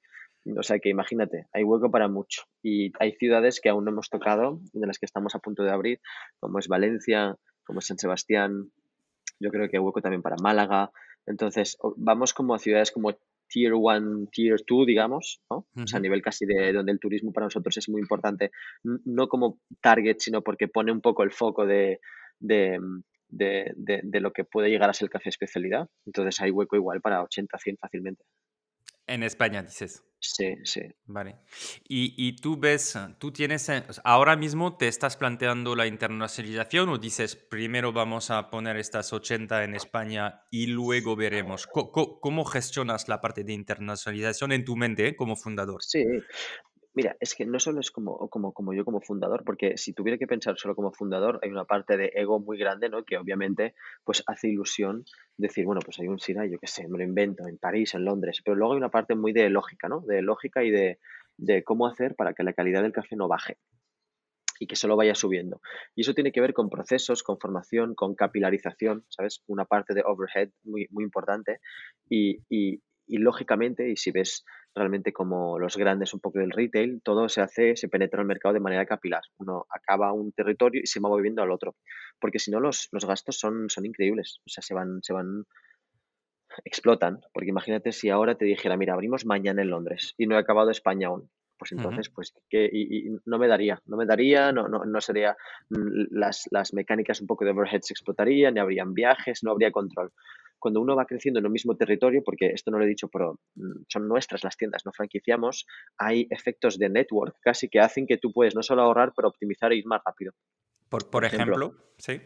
S2: O sea que imagínate, hay hueco para mucho. Y hay ciudades que aún no hemos tocado, de las que estamos a punto de abrir, como es Valencia, como es San Sebastián. Yo creo que hay hueco también para Málaga. Entonces, vamos como a ciudades como Tier 1, Tier 2, digamos, ¿no? O sea, a nivel casi de donde el turismo para nosotros es muy importante, no como target, sino porque pone un poco el foco de, de, de, de lo que puede llegar a ser el café especialidad. Entonces, hay hueco igual para 80, 100 fácilmente.
S1: En España, dices.
S2: Sí, sí.
S1: Vale. Y, tú ves, tú tienes, eh, ahora mismo te estás planteando la internacionalización o dices, primero vamos a poner estas 80 en España y luego veremos. ¿Cómo, gestionas la parte de internacionalización en tu mente eh, como fundador?
S2: Sí, Mira, es que no solo es como, como, yo como fundador, porque si tuviera que pensar solo como fundador, hay una parte de ego muy grande, ¿no? Que obviamente pues hace ilusión decir, bueno, pues hay un SIDA, yo qué sé, me lo invento en París, en Londres, pero luego hay una parte muy de lógica, ¿no? De lógica y de, de cómo hacer para que la calidad del café no baje y que solo vaya subiendo. Y eso tiene que ver con procesos, con formación, con capilarización, ¿sabes? Una parte de overhead muy, muy importante y, y lógicamente, y si ves realmente como los grandes un poco del retail, todo se hace, se penetra en el mercado de manera capilar. Uno acaba un territorio y se va moviendo al otro, porque si no los, los gastos son, son increíbles, o sea, se van, se van, explotan, porque imagínate si ahora te dijera, mira, abrimos mañana en Londres y no he acabado España aún. Pues entonces, pues que y, no me daría, no me daría, no, no, no sería, mm, las, las mecánicas un poco de overhead se explotarían, ni habrían viajes, no habría control cuando uno va creciendo en un mismo territorio, porque esto no lo he dicho, pero mm, son nuestras las tiendas, no franquiciamos, hay efectos de network casi que hacen que tú puedes no solo ahorrar, pero optimizar e ir más rápido.
S1: Por, por, ejemplo, sí.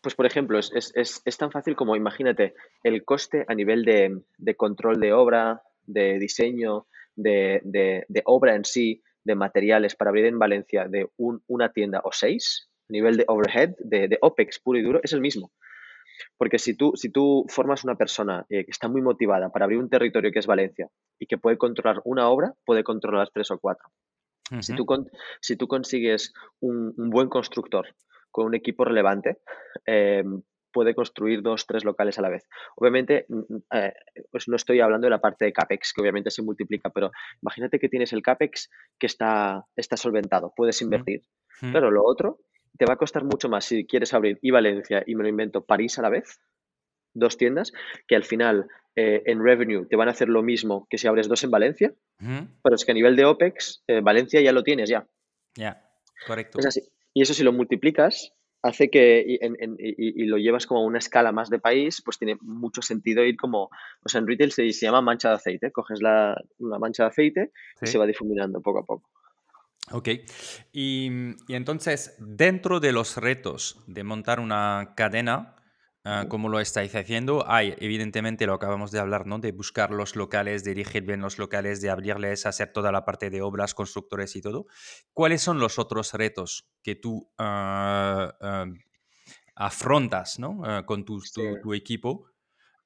S2: Pues por ejemplo, es, es, es, tan fácil como, imagínate, el coste a nivel de, de control de obra, de diseño, de, de, de, obra en sí, de materiales para abrir en Valencia de un, una tienda o seis, a nivel de overhead, de, de OPEX puro y duro, es el mismo. Porque si tú, si tú formas una persona eh, que está muy motivada para abrir un territorio que es Valencia y que puede controlar una obra, puede controlar tres o cuatro. si, tú si tú consigues un, buen constructor con un equipo relevante, eh, puede construir dos, tres locales a la vez. Obviamente, mm, mm, eh, pues no estoy hablando de la parte de CAPEX, que obviamente se multiplica, pero imagínate que tienes el CAPEX que está, está solventado, puedes invertir. Pero lo otro te va a costar mucho más si quieres abrir y Valencia y me lo invento París a la vez, dos tiendas, que al final eh, en revenue te van a hacer lo mismo que si abres dos en Valencia, pero es que a nivel de OPEX, eh, Valencia ya lo tienes ya.
S1: Ya, correcto.
S2: Es así. Y eso si lo multiplicas, hace que y, lo llevas como a una escala más de país, pues tiene mucho sentido ir como, o sea, en retail se, llama mancha de aceite, coges la, una mancha de aceite y se va difuminando poco a poco.
S1: Ok, y, entonces dentro de los retos de montar una cadena, ah, como lo estáis haciendo, hay evidentemente lo acabamos de hablar, ¿no? De buscar los locales, de dirigir bien los locales, de abrirles, hacer toda la parte de obras, constructores y todo. ¿Cuáles son los otros retos que tú ah, ah, afrontas, ¿no? con tu, tu, equipo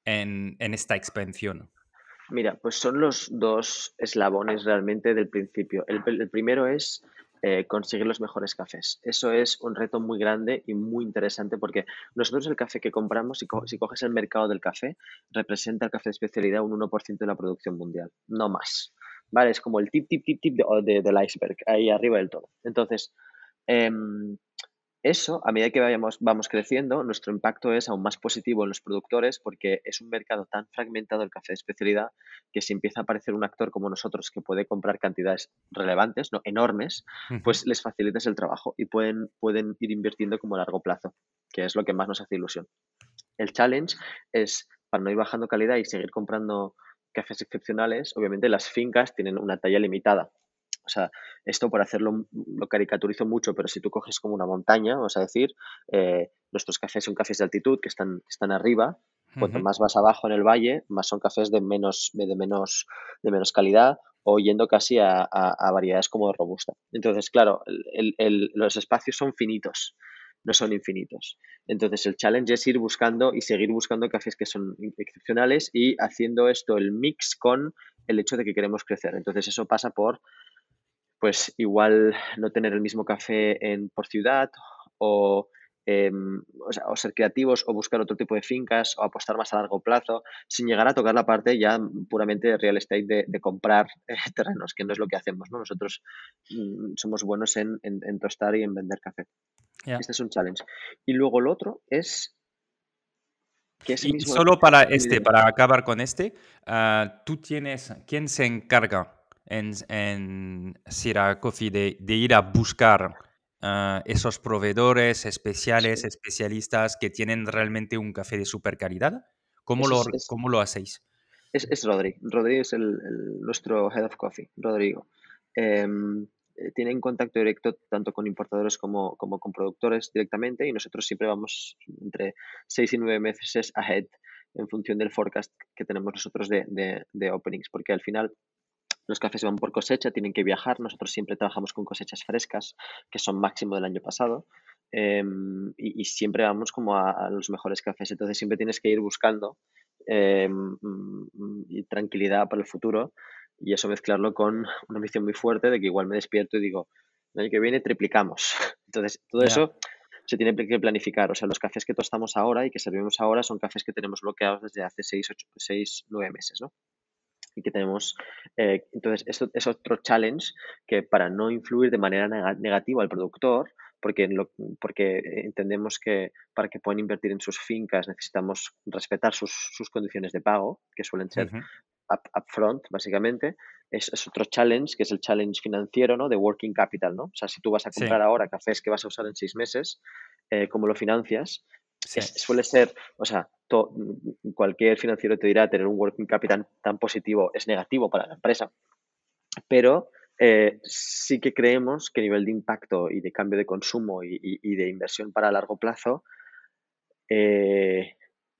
S1: en, en esta expansión?
S2: Mira, pues son los dos eslabones realmente del principio. El, primero es eh, conseguir los mejores cafés. Eso es un reto muy grande y muy interesante porque nosotros el café que compramos, si, si coges el mercado del café, representa el café de especialidad un 1% de la producción mundial, no más. ¿Vale? Es como el tip, tip, tip, tip de, del iceberg, ahí arriba del todo. Entonces, em, eso, a medida que vayamos, vamos creciendo, nuestro impacto es aún más positivo en los productores porque es un mercado tan fragmentado el café de especialidad que si empieza a aparecer un actor como nosotros que puede comprar cantidades relevantes, no enormes, pues les facilitas el trabajo y pueden, pueden ir invirtiendo como a largo plazo, que es lo que más nos hace ilusión. El challenge es, para no ir bajando calidad y seguir comprando cafés excepcionales, obviamente las fincas tienen una talla limitada O sea, esto por hacerlo, lo caricaturizo mucho, pero si tú coges como una montaña, vamos a decir, eh, nuestros cafés son cafés de altitud que están, están arriba. Cuanto más vas abajo en el valle, más son cafés de menos, de menos, de menos calidad o yendo casi a, variedades como de robusta. Entonces, claro, los espacios son finitos, no son infinitos. Entonces, el challenge es ir buscando y seguir buscando cafés que son excepcionales y haciendo esto el mix con el hecho de que queremos crecer. Entonces, eso pasa por pues igual no tener el mismo café en, por ciudad o, em, o, ser creativos o buscar otro tipo de fincas o apostar más a largo plazo sin llegar a tocar la parte ya puramente de real estate de, comprar eh, terrenos, que no es lo que hacemos. ¿no? Nosotros mm, somos buenos en, tostar y en vender café. Este es un challenge. Y luego el otro es
S1: que y solo para este, para acabar con este, ah, tú tienes, ¿quién se encarga en, en Sierra Coffee de, ir a buscar ah, esos proveedores especiales, especialistas que tienen realmente un café de super calidad? ¿Cómo, lo, ¿cómo lo hacéis?
S2: Es, es Rodri. Rodri es el, nuestro Head of Coffee, Rodrigo. Em, eh, tienen contacto directo tanto con importadores como, como, con productores directamente y nosotros siempre vamos entre seis y nueve meses ahead en función del forecast que tenemos nosotros de, de, de openings, porque al final los cafés van por cosecha, tienen que viajar. Nosotros siempre trabajamos con cosechas frescas, que son máximo del año pasado. Em, y, siempre vamos como a, los mejores cafés. Entonces siempre tienes que ir buscando em, y tranquilidad para el futuro y eso mezclarlo con una ambición muy fuerte de que igual me despierto y digo, el año que viene triplicamos. Entonces todo eso se tiene que planificar. O sea, los cafés que tostamos ahora y que servimos ahora son cafés que tenemos bloqueados desde hace 6, 8, 6 9 meses, ¿no? Y que tenemos. Eh, entonces, esto es otro challenge que para no influir de manera negativa al productor, porque, porque entendemos que para que puedan invertir en sus fincas necesitamos respetar sus, sus condiciones de pago, que suelen ser upfront, básicamente. Es, es, otro challenge, que es el challenge financiero, ¿no? De working capital, ¿no? O sea, si tú vas a comprar ahora cafés que vas a usar en seis meses, eh, ¿cómo lo financias? Suele ser, o sea, cualquier financiero te dirá tener un working capital tan positivo es negativo para la empresa, pero eh, sí que creemos que a nivel de impacto y de cambio de consumo y, de inversión para largo plazo, eh,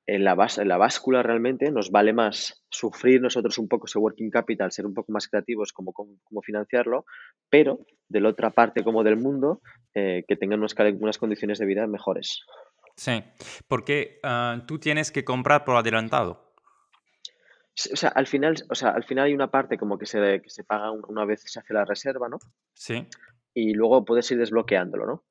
S2: en, la en la báscula realmente nos vale más sufrir nosotros un poco ese working capital, ser un poco más creativos como, como, financiarlo, pero de la otra parte como del mundo, eh, que tengan unas, unas condiciones de vida mejores.
S1: Sí, porque ah, tú tienes que comprar por adelantado.
S2: O sea, al final, o sea, al final hay una parte como que se, que se paga una vez se hace la reserva, ¿no?
S1: Sí.
S2: Y luego puedes ir desbloqueándolo, ¿no?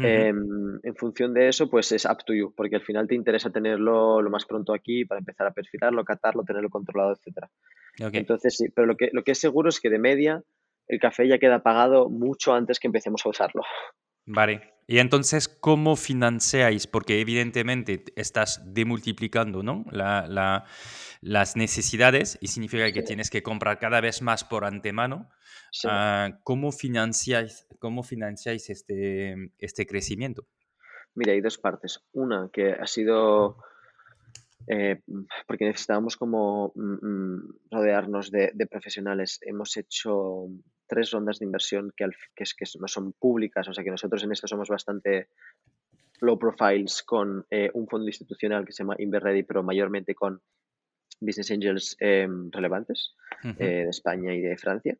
S2: Em, en función de eso, pues es up to you, porque al final te interesa tenerlo lo más pronto aquí para empezar a perfilarlo, catarlo, tenerlo controlado, etcétera. Entonces, sí, pero lo que, lo que es seguro es que de media el café ya queda pagado mucho antes que empecemos a usarlo.
S1: Vale. Y entonces, ¿cómo financiáis? Porque evidentemente estás demultiplicando ¿no? las necesidades y significa que tienes que comprar cada vez más por antemano. Ah, ¿cómo, financiáis, ¿Cómo financiáis este, este crecimiento?
S2: Mira, hay dos partes. Una que ha sido eh, porque necesitábamos como mm, mm, rodearnos de, de, profesionales. Hemos hecho tres rondas de inversión que, que, es, que no son públicas, o sea que nosotros en esto somos bastante low profiles con eh, un fondo institucional que se llama Inverready, pero mayormente con business angels em, relevantes eh, de España y de Francia.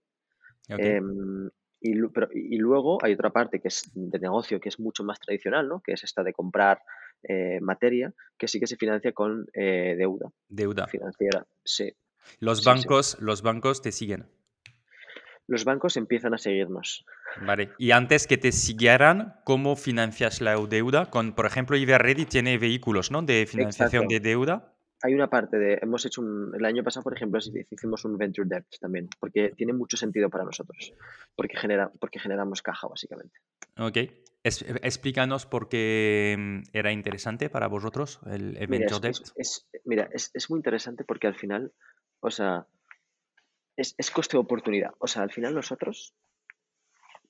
S2: Em, y, y, luego hay otra parte que es de negocio que es mucho más tradicional, ¿no? que es esta de comprar eh, materia, que sí que se financia con deuda.
S1: Deuda.
S2: Financiera, sí.
S1: Los, bancos, los bancos te siguen
S2: los bancos empiezan a seguirnos.
S1: Vale. Y antes que te siguieran, ¿cómo financias la deuda? Con, por ejemplo, Iberready tiene vehículos, ¿no? De financiación de deuda.
S2: Hay una parte de, hemos hecho un, el año pasado, por ejemplo, hicimos un venture debt también, porque tiene mucho sentido para nosotros, porque, genera, porque generamos caja, básicamente.
S1: Ok. explícanos por qué mm, era interesante para vosotros el, venture debt.
S2: mira, es, es muy interesante porque al final, o sea, es, es coste de oportunidad. O sea, al final nosotros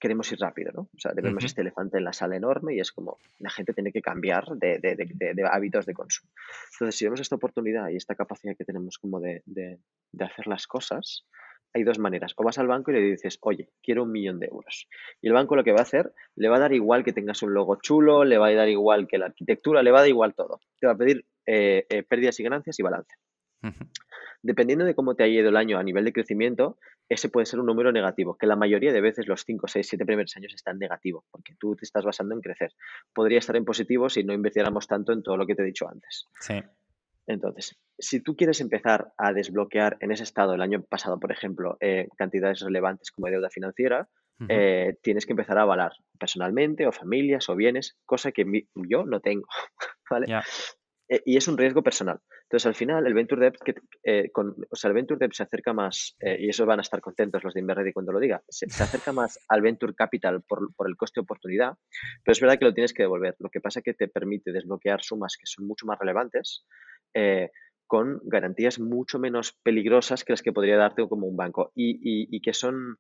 S2: queremos ir rápido, ¿no? O sea, tenemos este elefante en la sala enorme y es como la gente tiene que cambiar de, de, de, hábitos de consumo. Entonces, si vemos esta oportunidad y esta capacidad que tenemos como de, hacer las cosas, hay dos maneras. O vas al banco y le dices, oye, quiero un millón de euros. Y el banco lo que va a hacer, le va a dar igual que tengas un logo chulo, le va a dar igual que la arquitectura, le va a dar igual todo. Te va a pedir eh, eh, pérdidas y ganancias y balance. Dependiendo de cómo te ha ido el año a nivel de crecimiento, ese puede ser un número negativo, que la mayoría de veces los 5, 6, 7 primeros años están negativos, porque tú te estás basando en crecer. Podría estar en positivo si no invirtiéramos tanto en todo lo que te he dicho antes.
S1: Sí.
S2: Entonces, si tú quieres empezar a desbloquear en ese estado el año pasado, por ejemplo, eh, cantidades relevantes como deuda financiera, eh, tienes que empezar a avalar personalmente o familias o bienes, cosa que yo no tengo. ¿vale? Eh, y es un riesgo personal. Entonces, al final, el Venture Debt, que, eh, con, o sea, el Venture Debt se acerca más, eh, y eso van a estar contentos los de Inverready cuando lo diga, se, acerca más al Venture Capital por, por, el coste de oportunidad, pero es verdad que lo tienes que devolver. Lo que pasa es que te permite desbloquear sumas que son mucho más relevantes con garantías mucho menos peligrosas que las que podría darte como un banco y, y que son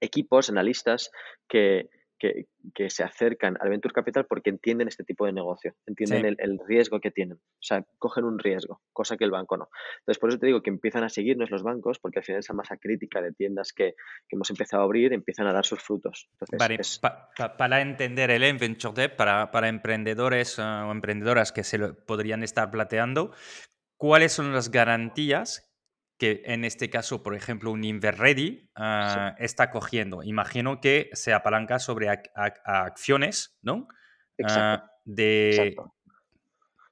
S2: equipos, analistas, que, que, se acercan al Venture Capital porque entienden este tipo de negocio, entienden el, riesgo que tienen. O sea, cogen un riesgo, cosa que el banco no. Entonces, por eso te digo que empiezan a seguirnos los bancos porque al final esa masa crítica de tiendas que, hemos empezado a abrir empiezan a dar sus frutos.
S1: para entender el Venture Debt, para, para emprendedores eh, o emprendedoras que se lo podrían estar plateando, ¿cuáles son las garantías que en este caso, por ejemplo, un Inverready uh, está cogiendo. Imagino que se apalanca sobre acciones, ¿no?
S2: Exacto. Uh, de, Exacto.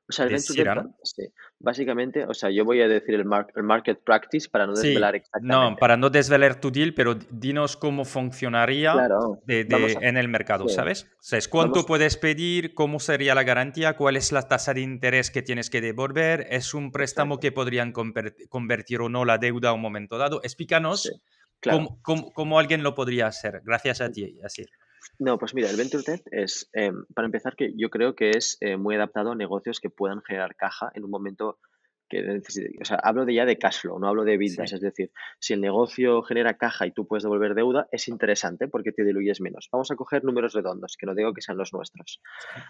S2: O sea, el venture sí. Básicamente, o sea, yo voy a decir el, market practice para no desvelar exactamente.
S1: No, para no desvelar tu deal, pero dinos cómo funcionaría en el mercado, ¿sabes? O ¿cuánto puedes pedir? ¿Cómo sería la garantía? ¿Cuál es la tasa de interés que tienes que devolver? ¿Es un préstamo que podrían convertir o no la deuda a un momento dado? Explícanos cómo, cómo, alguien lo podría hacer. Gracias a ti, así.
S2: No, pues mira, el Venture Debt es, em, para empezar, que yo creo que es eh, muy adaptado a negocios que puedan generar caja en un momento que o sea, hablo de ya de cash flow, no hablo de ventas, es decir, si el negocio genera caja y tú puedes devolver deuda, es interesante porque te diluyes menos. Vamos a coger números redondos, que no digo que sean los nuestros.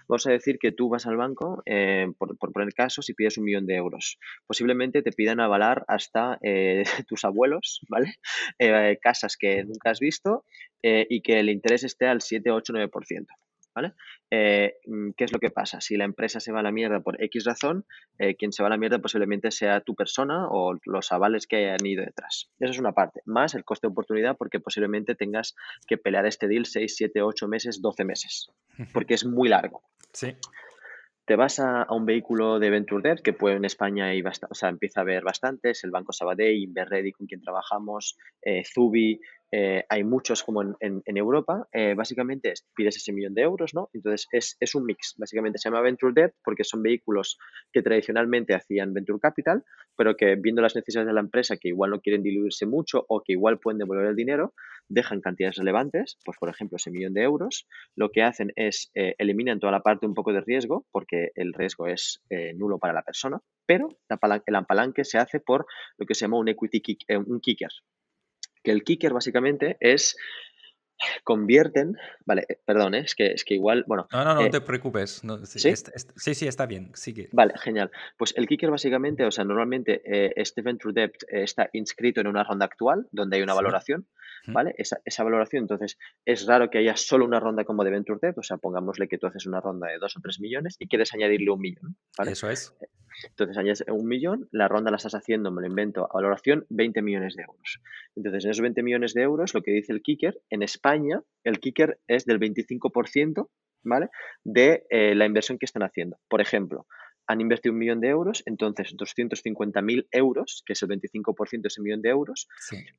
S2: Vamos a decir que tú vas al banco, eh, por, poner casos, y pides un millón de euros. Posiblemente te pidan avalar hasta eh, tus abuelos, ¿vale? Eh, casas que nunca has visto y que el interés esté al 7, 8, 9%. ¿Vale? Eh, mm, ¿Qué es lo que pasa? Si la empresa se va a la mierda por X razón, eh, quien se va a la mierda posiblemente sea tu persona o los avales que hayan ido detrás. Eso es una parte. Más el coste de oportunidad porque posiblemente tengas que pelear este deal 6, 7, 8 meses, 12 meses, porque es muy largo.
S1: Sí.
S2: Te vas a, un vehículo de Venture Debt, que puede en España y o sea, empieza a haber bastantes, el Banco Sabadell, Inverready con quien trabajamos, eh, Zubi, eh, hay muchos como en, en, Europa, eh, básicamente es, pides ese millón de euros, ¿no? Entonces es, es, un mix, básicamente se llama Venture Debt porque son vehículos que tradicionalmente hacían Venture Capital, pero que viendo las necesidades de la empresa que igual no quieren diluirse mucho o que igual pueden devolver el dinero, dejan cantidades relevantes, pues por ejemplo ese millón de euros, lo que hacen es eh, eliminan toda la parte un poco de riesgo porque el riesgo es nulo para la persona, pero el apalanque se hace por lo que se llama un equity kick, un kicker, que el kicker básicamente es convierten, vale, eh, perdón, ¿eh? es, que, es que igual, bueno.
S1: No, no, no eh, te preocupes. sí, ¿Sí? sí, está bien, sigue.
S2: Vale, genial. Pues el kicker básicamente, o sea, normalmente este Venture Debt está inscrito en una ronda actual donde hay una valoración, ¿vale? Esa, esa, valoración, entonces, es raro que haya solo una ronda como de Venture Debt, o sea, pongámosle que tú haces una ronda de dos o tres millones y quieres añadirle un millón, ¿vale?
S1: Eso es.
S2: Entonces añades un millón, la ronda la estás haciendo, me lo invento, a valoración 20 millones de euros. Entonces en esos 20 millones de euros, lo que dice el kicker, en España el kicker es del 25%, ¿vale? De eh, la inversión que están haciendo. Por ejemplo, han invertido un millón de euros, entonces 250.000 euros, que es el 25% de ese millón de euros,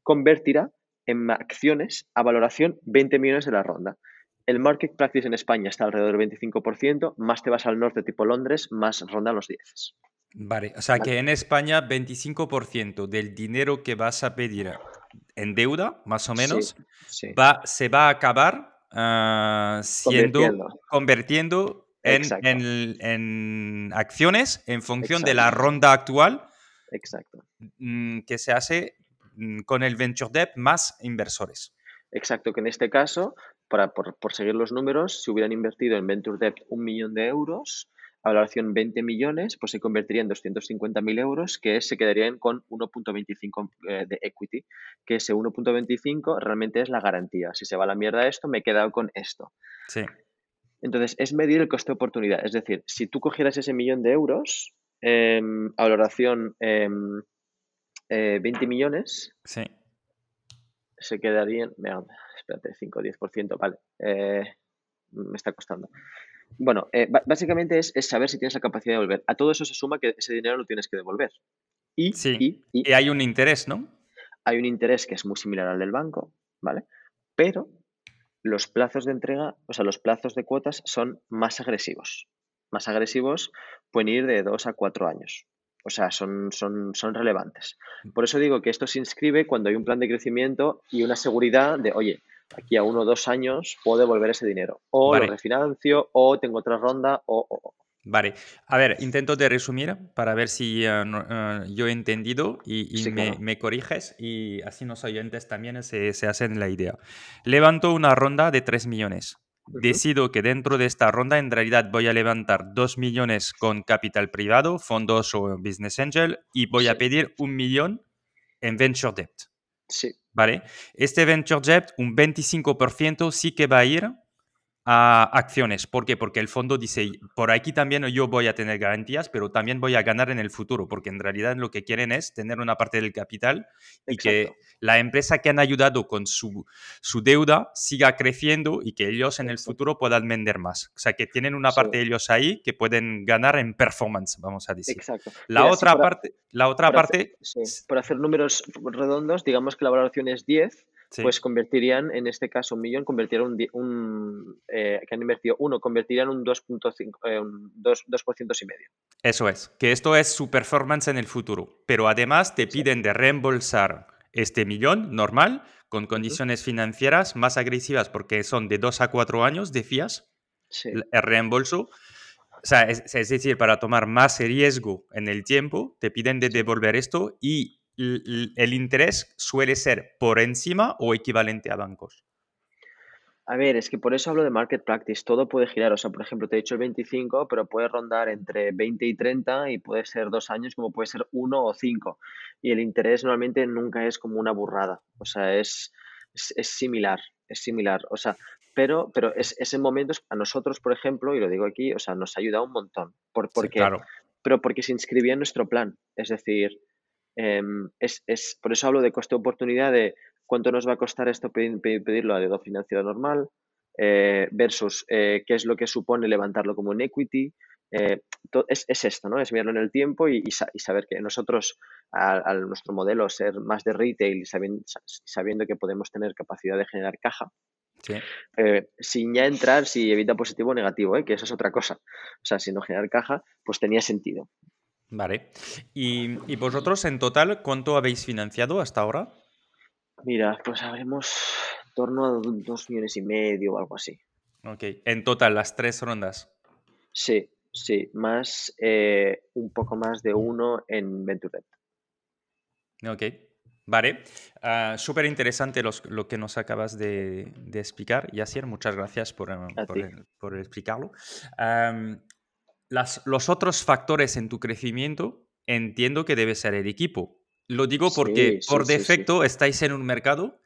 S2: convertirá en acciones a valoración 20 millones de la ronda. El market practice en España está alrededor del 25%, más te vas al norte tipo Londres, más ronda los 10.
S1: Vale, o sea que en España 25% del dinero que vas a pedir en deuda, más o menos, Va, se va a acabar ah, siendo convirtiendo, en, acciones en función de la ronda actual
S2: Exacto.
S1: Mm, que se hace con el venture debt más inversores.
S2: Exacto, que en este caso para, por, seguir los números, si hubieran invertido en Venture Debt un millón de euros, valoración 20 millones, pues se convertiría en 250.000 euros, que se quedarían con 1.25 eh, de equity, que ese 1.25 realmente es la garantía. Si se va a la mierda esto, me he quedado con esto.
S1: Sí.
S2: Entonces, es medir el coste de oportunidad. Es decir, si tú cogieras ese millón de euros, em, a valoración 20 em, eh, millones,
S1: sí.
S2: se quedarían, espérate, 5 o 10%, vale, eh, me está costando. Bueno, eh, básicamente es, saber si tienes la capacidad de devolver. A todo eso se suma que ese dinero lo tienes que devolver.
S1: Y, sí. y, hay un interés, ¿no?
S2: Hay un interés que es muy similar al del banco, ¿vale? Pero los plazos de entrega, o sea, los plazos de cuotas son más agresivos. Más agresivos pueden ir de dos a cuatro años. O sea, son, son, son relevantes. Por eso digo que esto se inscribe cuando hay un plan de crecimiento y una seguridad de, oye, aquí a uno o dos años puedo devolver ese dinero. O lo refinancio, o tengo otra ronda, o,
S1: Vale, a ver, intento de resumir para ver si eh, eh, yo he entendido y, me, corriges y así los oyentes también se, se, hacen la idea. Levanto una ronda de 3 millones. Decido que dentro de esta ronda en realidad voy a levantar 2 millones con capital privado, fondos o business angel y voy a pedir un millón en venture debt.
S2: Sí.
S1: ¿vale? Este venture debt, un 25% sí que va a ir a acciones. ¿Por qué? Porque el fondo dice, por aquí también yo voy a tener garantías, pero también voy a ganar en el futuro, porque en realidad lo que quieren es tener una parte del capital y que la empresa que han ayudado con su, su, deuda siga creciendo y que ellos en el futuro puedan vender más. O sea, que tienen una parte de ellos ahí que pueden ganar en performance, vamos a decir.
S2: Exacto.
S1: La otra parte... La otra parte...
S2: por hacer números redondos, digamos que la valoración es 10 pues convertirían, en este caso, un millón, convertirían un, un eh, que han invertido uno, convertirían un 2.5, eh, un 2, y medio.
S1: Eso es, que esto es su performance en el futuro, pero además te piden de reembolsar este millón normal con condiciones financieras más agresivas porque son de 2 a 4 años de FIAS, el reembolso. O sea, es, es, decir, para tomar más riesgo en el tiempo, te piden de devolver esto y el interés suele ser por encima o equivalente a bancos?
S2: A ver, es que por eso hablo de market practice. Todo puede girar. O sea, por ejemplo, te he dicho el 25, pero puede rondar entre 20 y 30 y puede ser dos años como puede ser uno o cinco. Y el interés normalmente nunca es como una burrada. O sea, es, es, similar, es similar. O sea, pero, pero es, es, en momentos, a nosotros, por ejemplo, y lo digo aquí, o sea, nos ha ayudado un montón. Por, porque, claro. Pero porque se inscribía en nuestro plan. Es decir, Em, es, es, por eso hablo de coste-oportunidad de cuánto nos va a costar esto pedirlo a dedo financiero normal eh, versus eh, qué es lo que supone levantarlo como un equity. Eh, es, es, esto, ¿no? Es mirarlo en el tiempo y, y, saber que nosotros, al nuestro modelo ser más de retail y sabiendo, sabiendo que podemos tener capacidad de generar caja, sin ya entrar si evita positivo o negativo, que eso es otra cosa. O sea, si no generar caja, pues tenía sentido.
S1: Vale. ¿Y, vosotros en total cuánto habéis financiado hasta ahora?
S2: Mira, pues habremos en torno a dos millones y medio o algo así.
S1: Ok, en total, las tres rondas.
S2: Sí, sí, más eh, un poco más de uno en Venture
S1: Ok, vale. Ah, súper interesante lo que nos acabas de, explicar, Yasier. Muchas gracias por, por, explicarlo los otros factores en tu crecimiento, entiendo que debe ser el equipo. Lo digo porque por defecto estáis en un mercado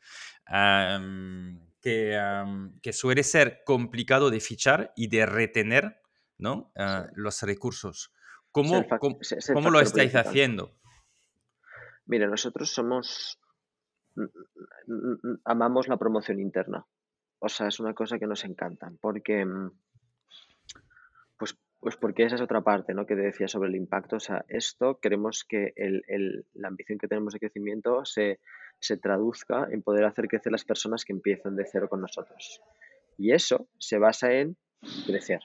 S1: que, suele ser complicado de fichar y de retener ¿no? Ah, los recursos. ¿Cómo, cómo, lo estáis haciendo?
S2: Mira, nosotros somos... amamos la promoción interna. O sea, es una cosa que nos encanta, porque mm, pues porque esa es otra parte, ¿no? Que decía sobre el impacto. O sea, esto queremos que el, la ambición que tenemos de crecimiento se, se traduzca en poder hacer crecer las personas que empiezan de cero con nosotros. Y eso se basa en crecer.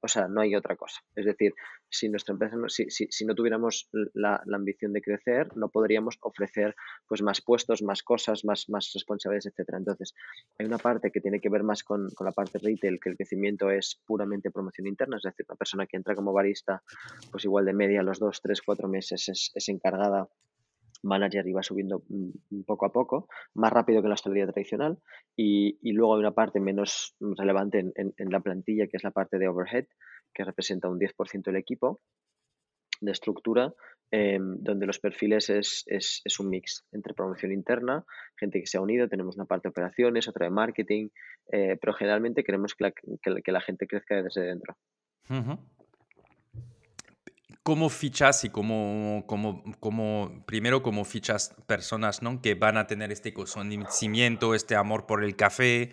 S2: O sea, no hay otra cosa. Es decir, si nuestra empresa, no, si, si, si, no tuviéramos la, la, ambición de crecer, no podríamos ofrecer pues más puestos, más cosas, más, más responsabilidades, etcétera. Entonces, hay una parte que tiene que ver más con, con, la parte retail, que el crecimiento es puramente promoción interna, es decir, una persona que entra como barista, pues igual de media los dos, tres, cuatro meses es, es encargada manager va subiendo mm, poco a poco, más rápido que la hostelería tradicional. Y, luego hay una parte menos relevante en, la plantilla, que es la parte de overhead, que representa un 10% del equipo de estructura, em, donde los perfiles es, es, es, un mix entre promoción interna, gente que se ha unido, tenemos una parte de operaciones, otra de marketing, eh, pero generalmente queremos que la, que, que la, gente crezca desde dentro.
S1: ¿Cómo fichas y cómo, cómo, cómo, primero, cómo fichas personas ¿no? que van a tener este conocimiento, este amor por el café?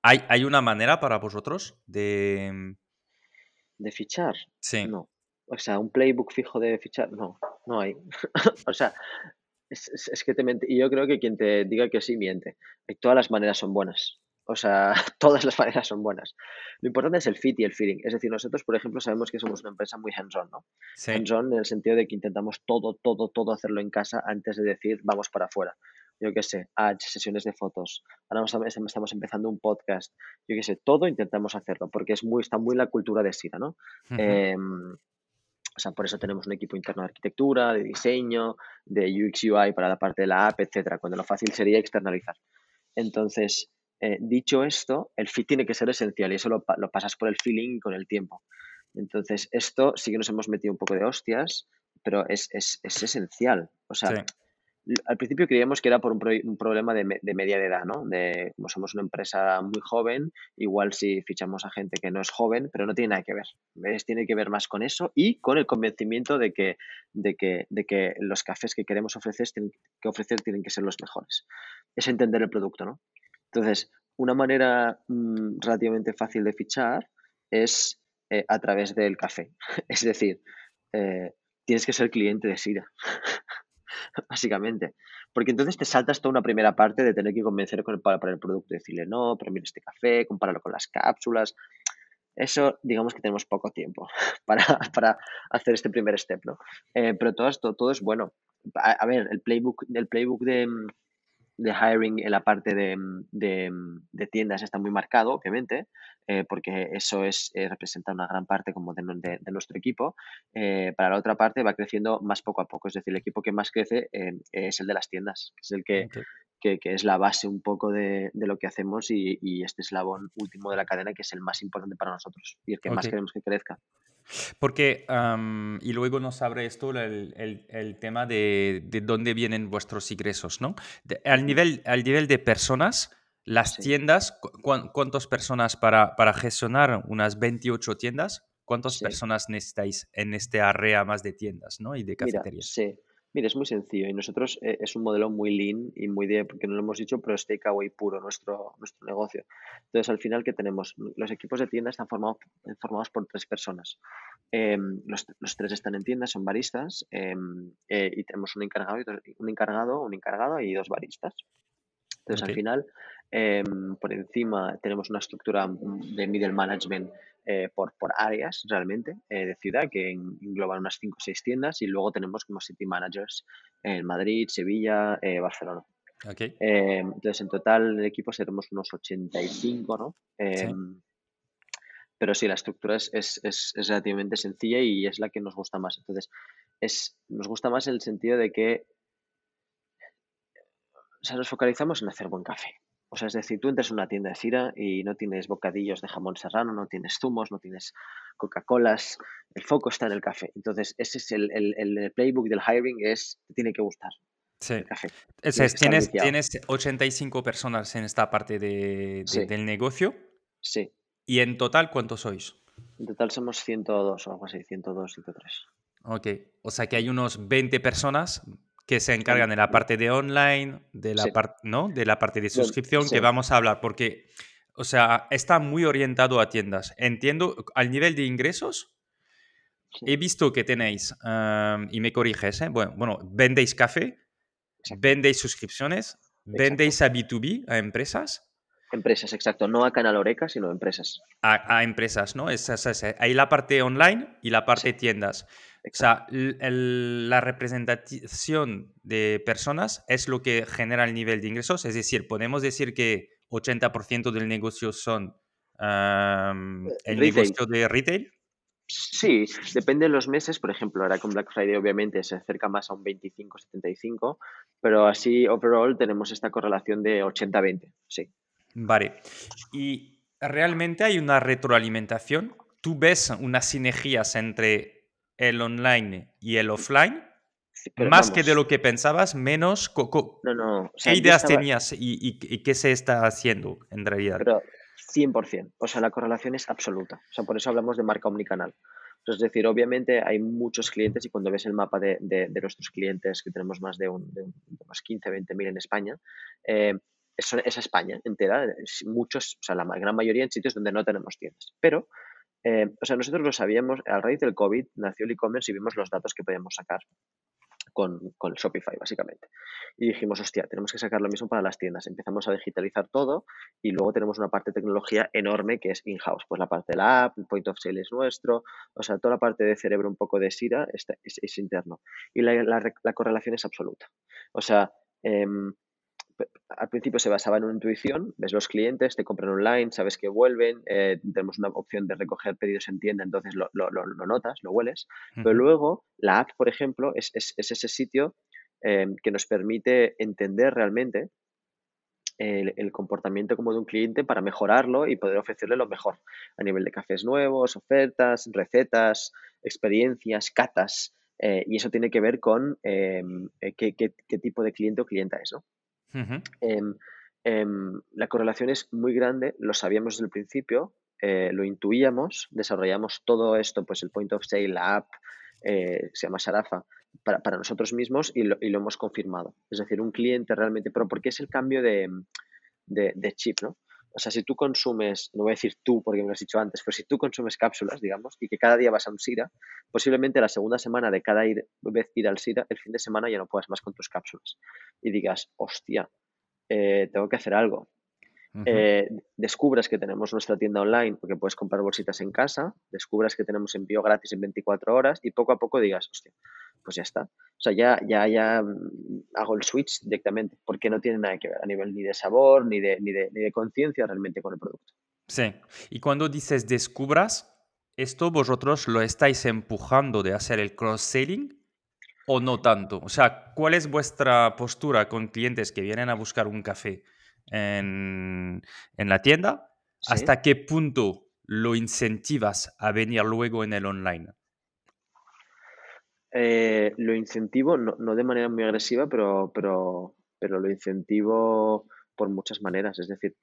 S1: ¿Hay, ¿Hay una manera para vosotros de...
S2: ¿De fichar?
S1: Sí.
S2: No. O sea, un playbook fijo de fichar, no, no hay. o sea, es, es, que te mente. Y yo creo que quien te diga que sí miente. Todas las maneras son buenas. O sea, todas las maneras son buenas. Lo importante es el fit y el feeling. Es decir, nosotros, por ejemplo, sabemos que somos una empresa muy hands-on, ¿no? Hands-on en el sentido de que intentamos todo, todo, todo hacerlo en casa antes de decir vamos para afuera. Yo qué sé, ads, sesiones de fotos. Ahora estamos empezando un podcast. Yo qué sé, todo intentamos hacerlo porque es muy, está muy la cultura de SIDA, ¿no? eh, o sea, por eso tenemos un equipo interno de arquitectura, de diseño, de UX UI para la parte de la app, etcétera, cuando lo fácil sería externalizar. Entonces, eh, dicho esto, el fit tiene que ser esencial y eso lo, lo, pasas por el feeling con el tiempo. Entonces, esto sí que nos hemos metido un poco de hostias, pero es, es, es esencial. O sea, al principio creíamos que era por un, problema de, de, media de edad, ¿no? De como somos una empresa muy joven, igual si fichamos a gente que no es joven, pero no tiene nada que ver. ¿Ves? Tiene que ver más con eso y con el convencimiento de que, de que, de que los cafés que queremos ofrecer, que ofrecer tienen que ser los mejores. Es entender el producto, ¿no? Entonces, una manera mm, relativamente fácil de fichar es eh, a través del café. es decir, eh, tienes que ser cliente de Sira, básicamente. Porque entonces te saltas toda una primera parte de tener que convencer para, el producto, decirle, no, pero mira este café, compáralo con las cápsulas. Eso, digamos que tenemos poco tiempo para, para hacer este primer step, ¿no? Eh, pero todo esto, todo es bueno. A, a, ver, el playbook, el playbook de, de hiring en la parte de, de, de tiendas está muy marcado, obviamente, eh, porque eso es eh, representa una gran parte como de, de nuestro equipo. Eh, para la otra parte va creciendo más poco a poco, es decir, el equipo que más crece es el de las tiendas, que es el que, okay. que, que, es la base un poco de, de lo que hacemos y, y, este eslabón último de la cadena que es el más importante para nosotros y el que okay. más queremos que crezca.
S1: Porque, um, y luego nos abre esto el, el, el tema de, de, dónde vienen vuestros ingresos, ¿no? De, al, nivel, al nivel de personas, las sí. tiendas, ¿cu ¿cuántas personas para, para, gestionar unas 28 tiendas? ¿Cuántas sí. personas necesitáis en este área más de tiendas ¿no? y de cafeterías?
S2: Mira, sí. Mira, es muy sencillo y nosotros eh, es un modelo muy lean y muy de, porque no lo hemos dicho, pero es takeaway puro nuestro, nuestro negocio. Entonces, al final, ¿qué tenemos? Los equipos de tienda están formados, formados por tres personas. Eh, los, los, tres están en tienda, son baristas eh, y tenemos un encargado, un encargado, un encargado y dos baristas. Entonces, okay. al final, eh, por encima tenemos una estructura de middle management eh, por, por áreas realmente eh, de ciudad que engloban unas 5 o 6 tiendas y luego tenemos como city managers en Madrid, Sevilla, eh, Barcelona.
S1: Okay.
S2: entonces, en total, el equipo seremos unos 85, ¿no? Sí. Pero sí, la estructura es, es, es, es, relativamente sencilla y es la que nos gusta más. Entonces, es, nos gusta más en el sentido de que o sea, nos focalizamos en hacer buen café. O sea, es decir, tú entras en una tienda de Cira y no tienes bocadillos de jamón serrano, no tienes zumos, no tienes Coca-Colas, el foco está en el café. Entonces, ese es el, el, el playbook del hiring, es, te tiene que gustar.
S1: Sí. El café. Es, es, tienes, tienes 85 personas en esta parte de, de,
S2: sí.
S1: del negocio.
S2: Sí.
S1: ¿Y en total cuántos sois?
S2: En total somos 102 o algo así, 102, 103.
S1: Ok, o sea que hay unos 20 personas que se encargan de la parte de online, de la, sí. parte, ¿no? de la parte de suscripción, sí. que vamos a hablar, porque, o sea, está muy orientado a tiendas. Entiendo, al nivel de ingresos, sí. he visto que tenéis, um, y me corriges, ¿eh? bueno, bueno, vendéis café, vendéis suscripciones, vendéis a B2B, a empresas.
S2: Empresas, exacto, no a Canal Oreca, sino a empresas.
S1: A, a empresas, ¿no? Es, es, es, hay la parte online y la parte tiendas. O sea, el, la representación de personas es lo que genera el nivel de ingresos. Es decir, podemos decir que 80% del negocio son um, el retail. negocio de retail.
S2: Sí, depende de los meses. Por ejemplo, ahora con Black Friday obviamente se acerca más a un 25-75, pero así overall tenemos esta correlación de 80-20, sí.
S1: Vale. ¿Y realmente hay una retroalimentación? ¿Tú ves unas sinergias entre el online y el offline? Más que de lo que pensabas, menos.
S2: no, no.
S1: ¿Qué ideas tenías y, qué se está haciendo en realidad?
S2: Pero 100%. O sea, la correlación es absoluta. O sea, por eso hablamos de marca omnicanal. Es decir, obviamente hay muchos clientes y cuando ves el mapa de, nuestros clientes, que tenemos más de, unos 15, 20 mil en España, eh, es, es, España entera, muchos, o sea, la gran mayoría en sitios donde no tenemos tiendas. Pero, eh, o sea, nosotros lo sabíamos, a raíz del COVID nació el e-commerce y vimos los datos que podíamos sacar con, con, Shopify, básicamente. Y dijimos, hostia, tenemos que sacar lo mismo para las tiendas. Empezamos a digitalizar todo y luego tenemos una parte de tecnología enorme que es in-house. Pues la parte de la app, el point of sale es nuestro, o sea, toda la parte de cerebro un poco de SIRA es, es, interno. Y la, la, la, correlación es absoluta. O sea, eh, al principio se basaba en una intuición, ves los clientes, te compran online, sabes que vuelven, eh, tenemos una opción de recoger pedidos en tienda, entonces lo, notas, lo hueles, pero luego la app, por ejemplo, es, ese sitio eh, que nos permite entender realmente el, comportamiento como de un cliente para mejorarlo y poder ofrecerle lo mejor a nivel de cafés nuevos, ofertas, recetas, experiencias, catas. Eh, y eso tiene que ver con qué, qué, tipo de cliente o clienta es, ¿no? Em, em, la correlación es muy grande, lo sabíamos desde el principio, eh, lo intuíamos, desarrollamos todo esto, pues el point of sale, la app, eh, se llama Sarafa, para, nosotros mismos y lo, hemos confirmado. Es decir, un cliente realmente, pero porque es el cambio de, de, chip, ¿no? O sea, si tú consumes, no voy a decir tú porque me lo has dicho antes, pero si tú consumes cápsulas, digamos, y que cada día vas a un SIRA, posiblemente la segunda semana de cada vez ir al SIRA, el fin de semana ya no puedas más con tus cápsulas. Y digas, hostia, eh, tengo que hacer algo. Eh, descubras que tenemos nuestra tienda online porque puedes comprar bolsitas en casa, descubras que tenemos envío gratis en 24 horas y poco a poco digas, hostia, pues ya está. O sea, ya, ya, ya mm, hago el switch directamente porque no tiene nada que ver a nivel ni de sabor ni de, ni de, ni de conciencia realmente con el producto.
S1: Sí, y cuando dices descubras, ¿esto vosotros lo estáis empujando de hacer el cross-selling? ¿O no tanto? O sea, ¿cuál es vuestra postura con clientes que vienen a buscar un café? En, la tienda, ¿hasta qué punto lo incentivas a venir luego en el online?
S2: Eh, lo incentivo, no, no, de manera muy agresiva, pero, pero, pero lo incentivo por muchas maneras. Es decir,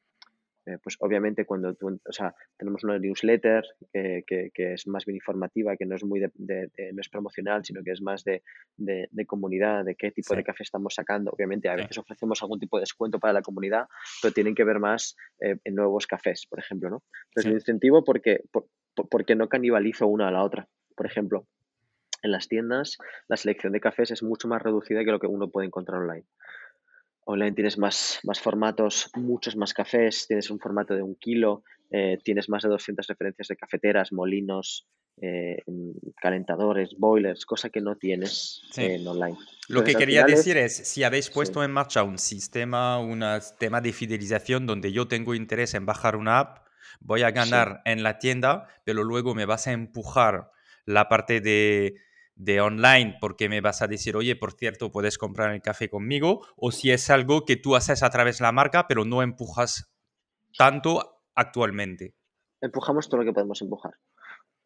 S2: eh, pues obviamente cuando tú, o sea, tenemos una newsletter que, que, es más bien informativa, que no es muy de, no es promocional, sino que es más de, comunidad, de qué tipo de café estamos sacando. Obviamente a veces ofrecemos algún tipo de descuento para la comunidad, pero tienen que ver más eh, en nuevos cafés, por ejemplo, ¿no? Entonces lo incentivo porque, porque no canibalizo una a la otra. Por ejemplo, en las tiendas la selección de cafés es mucho más reducida que lo que uno puede encontrar online. Online tienes más, más formatos, muchos más cafés, tienes un formato de un kilo, eh, tienes más de 200 referencias de cafeteras, molinos, eh, calentadores, boilers, cosa que no tienes en online.
S1: Lo que quería decir es, si habéis puesto en marcha un sistema, un tema de fidelización donde yo tengo interés en bajar una app, voy a ganar en la tienda, pero luego me vas a empujar la parte de de online porque me vas a decir, oye, por cierto, puedes comprar el café conmigo, o si es algo que tú haces a través de la marca, pero no empujas tanto actualmente.
S2: Empujamos todo lo que podemos empujar.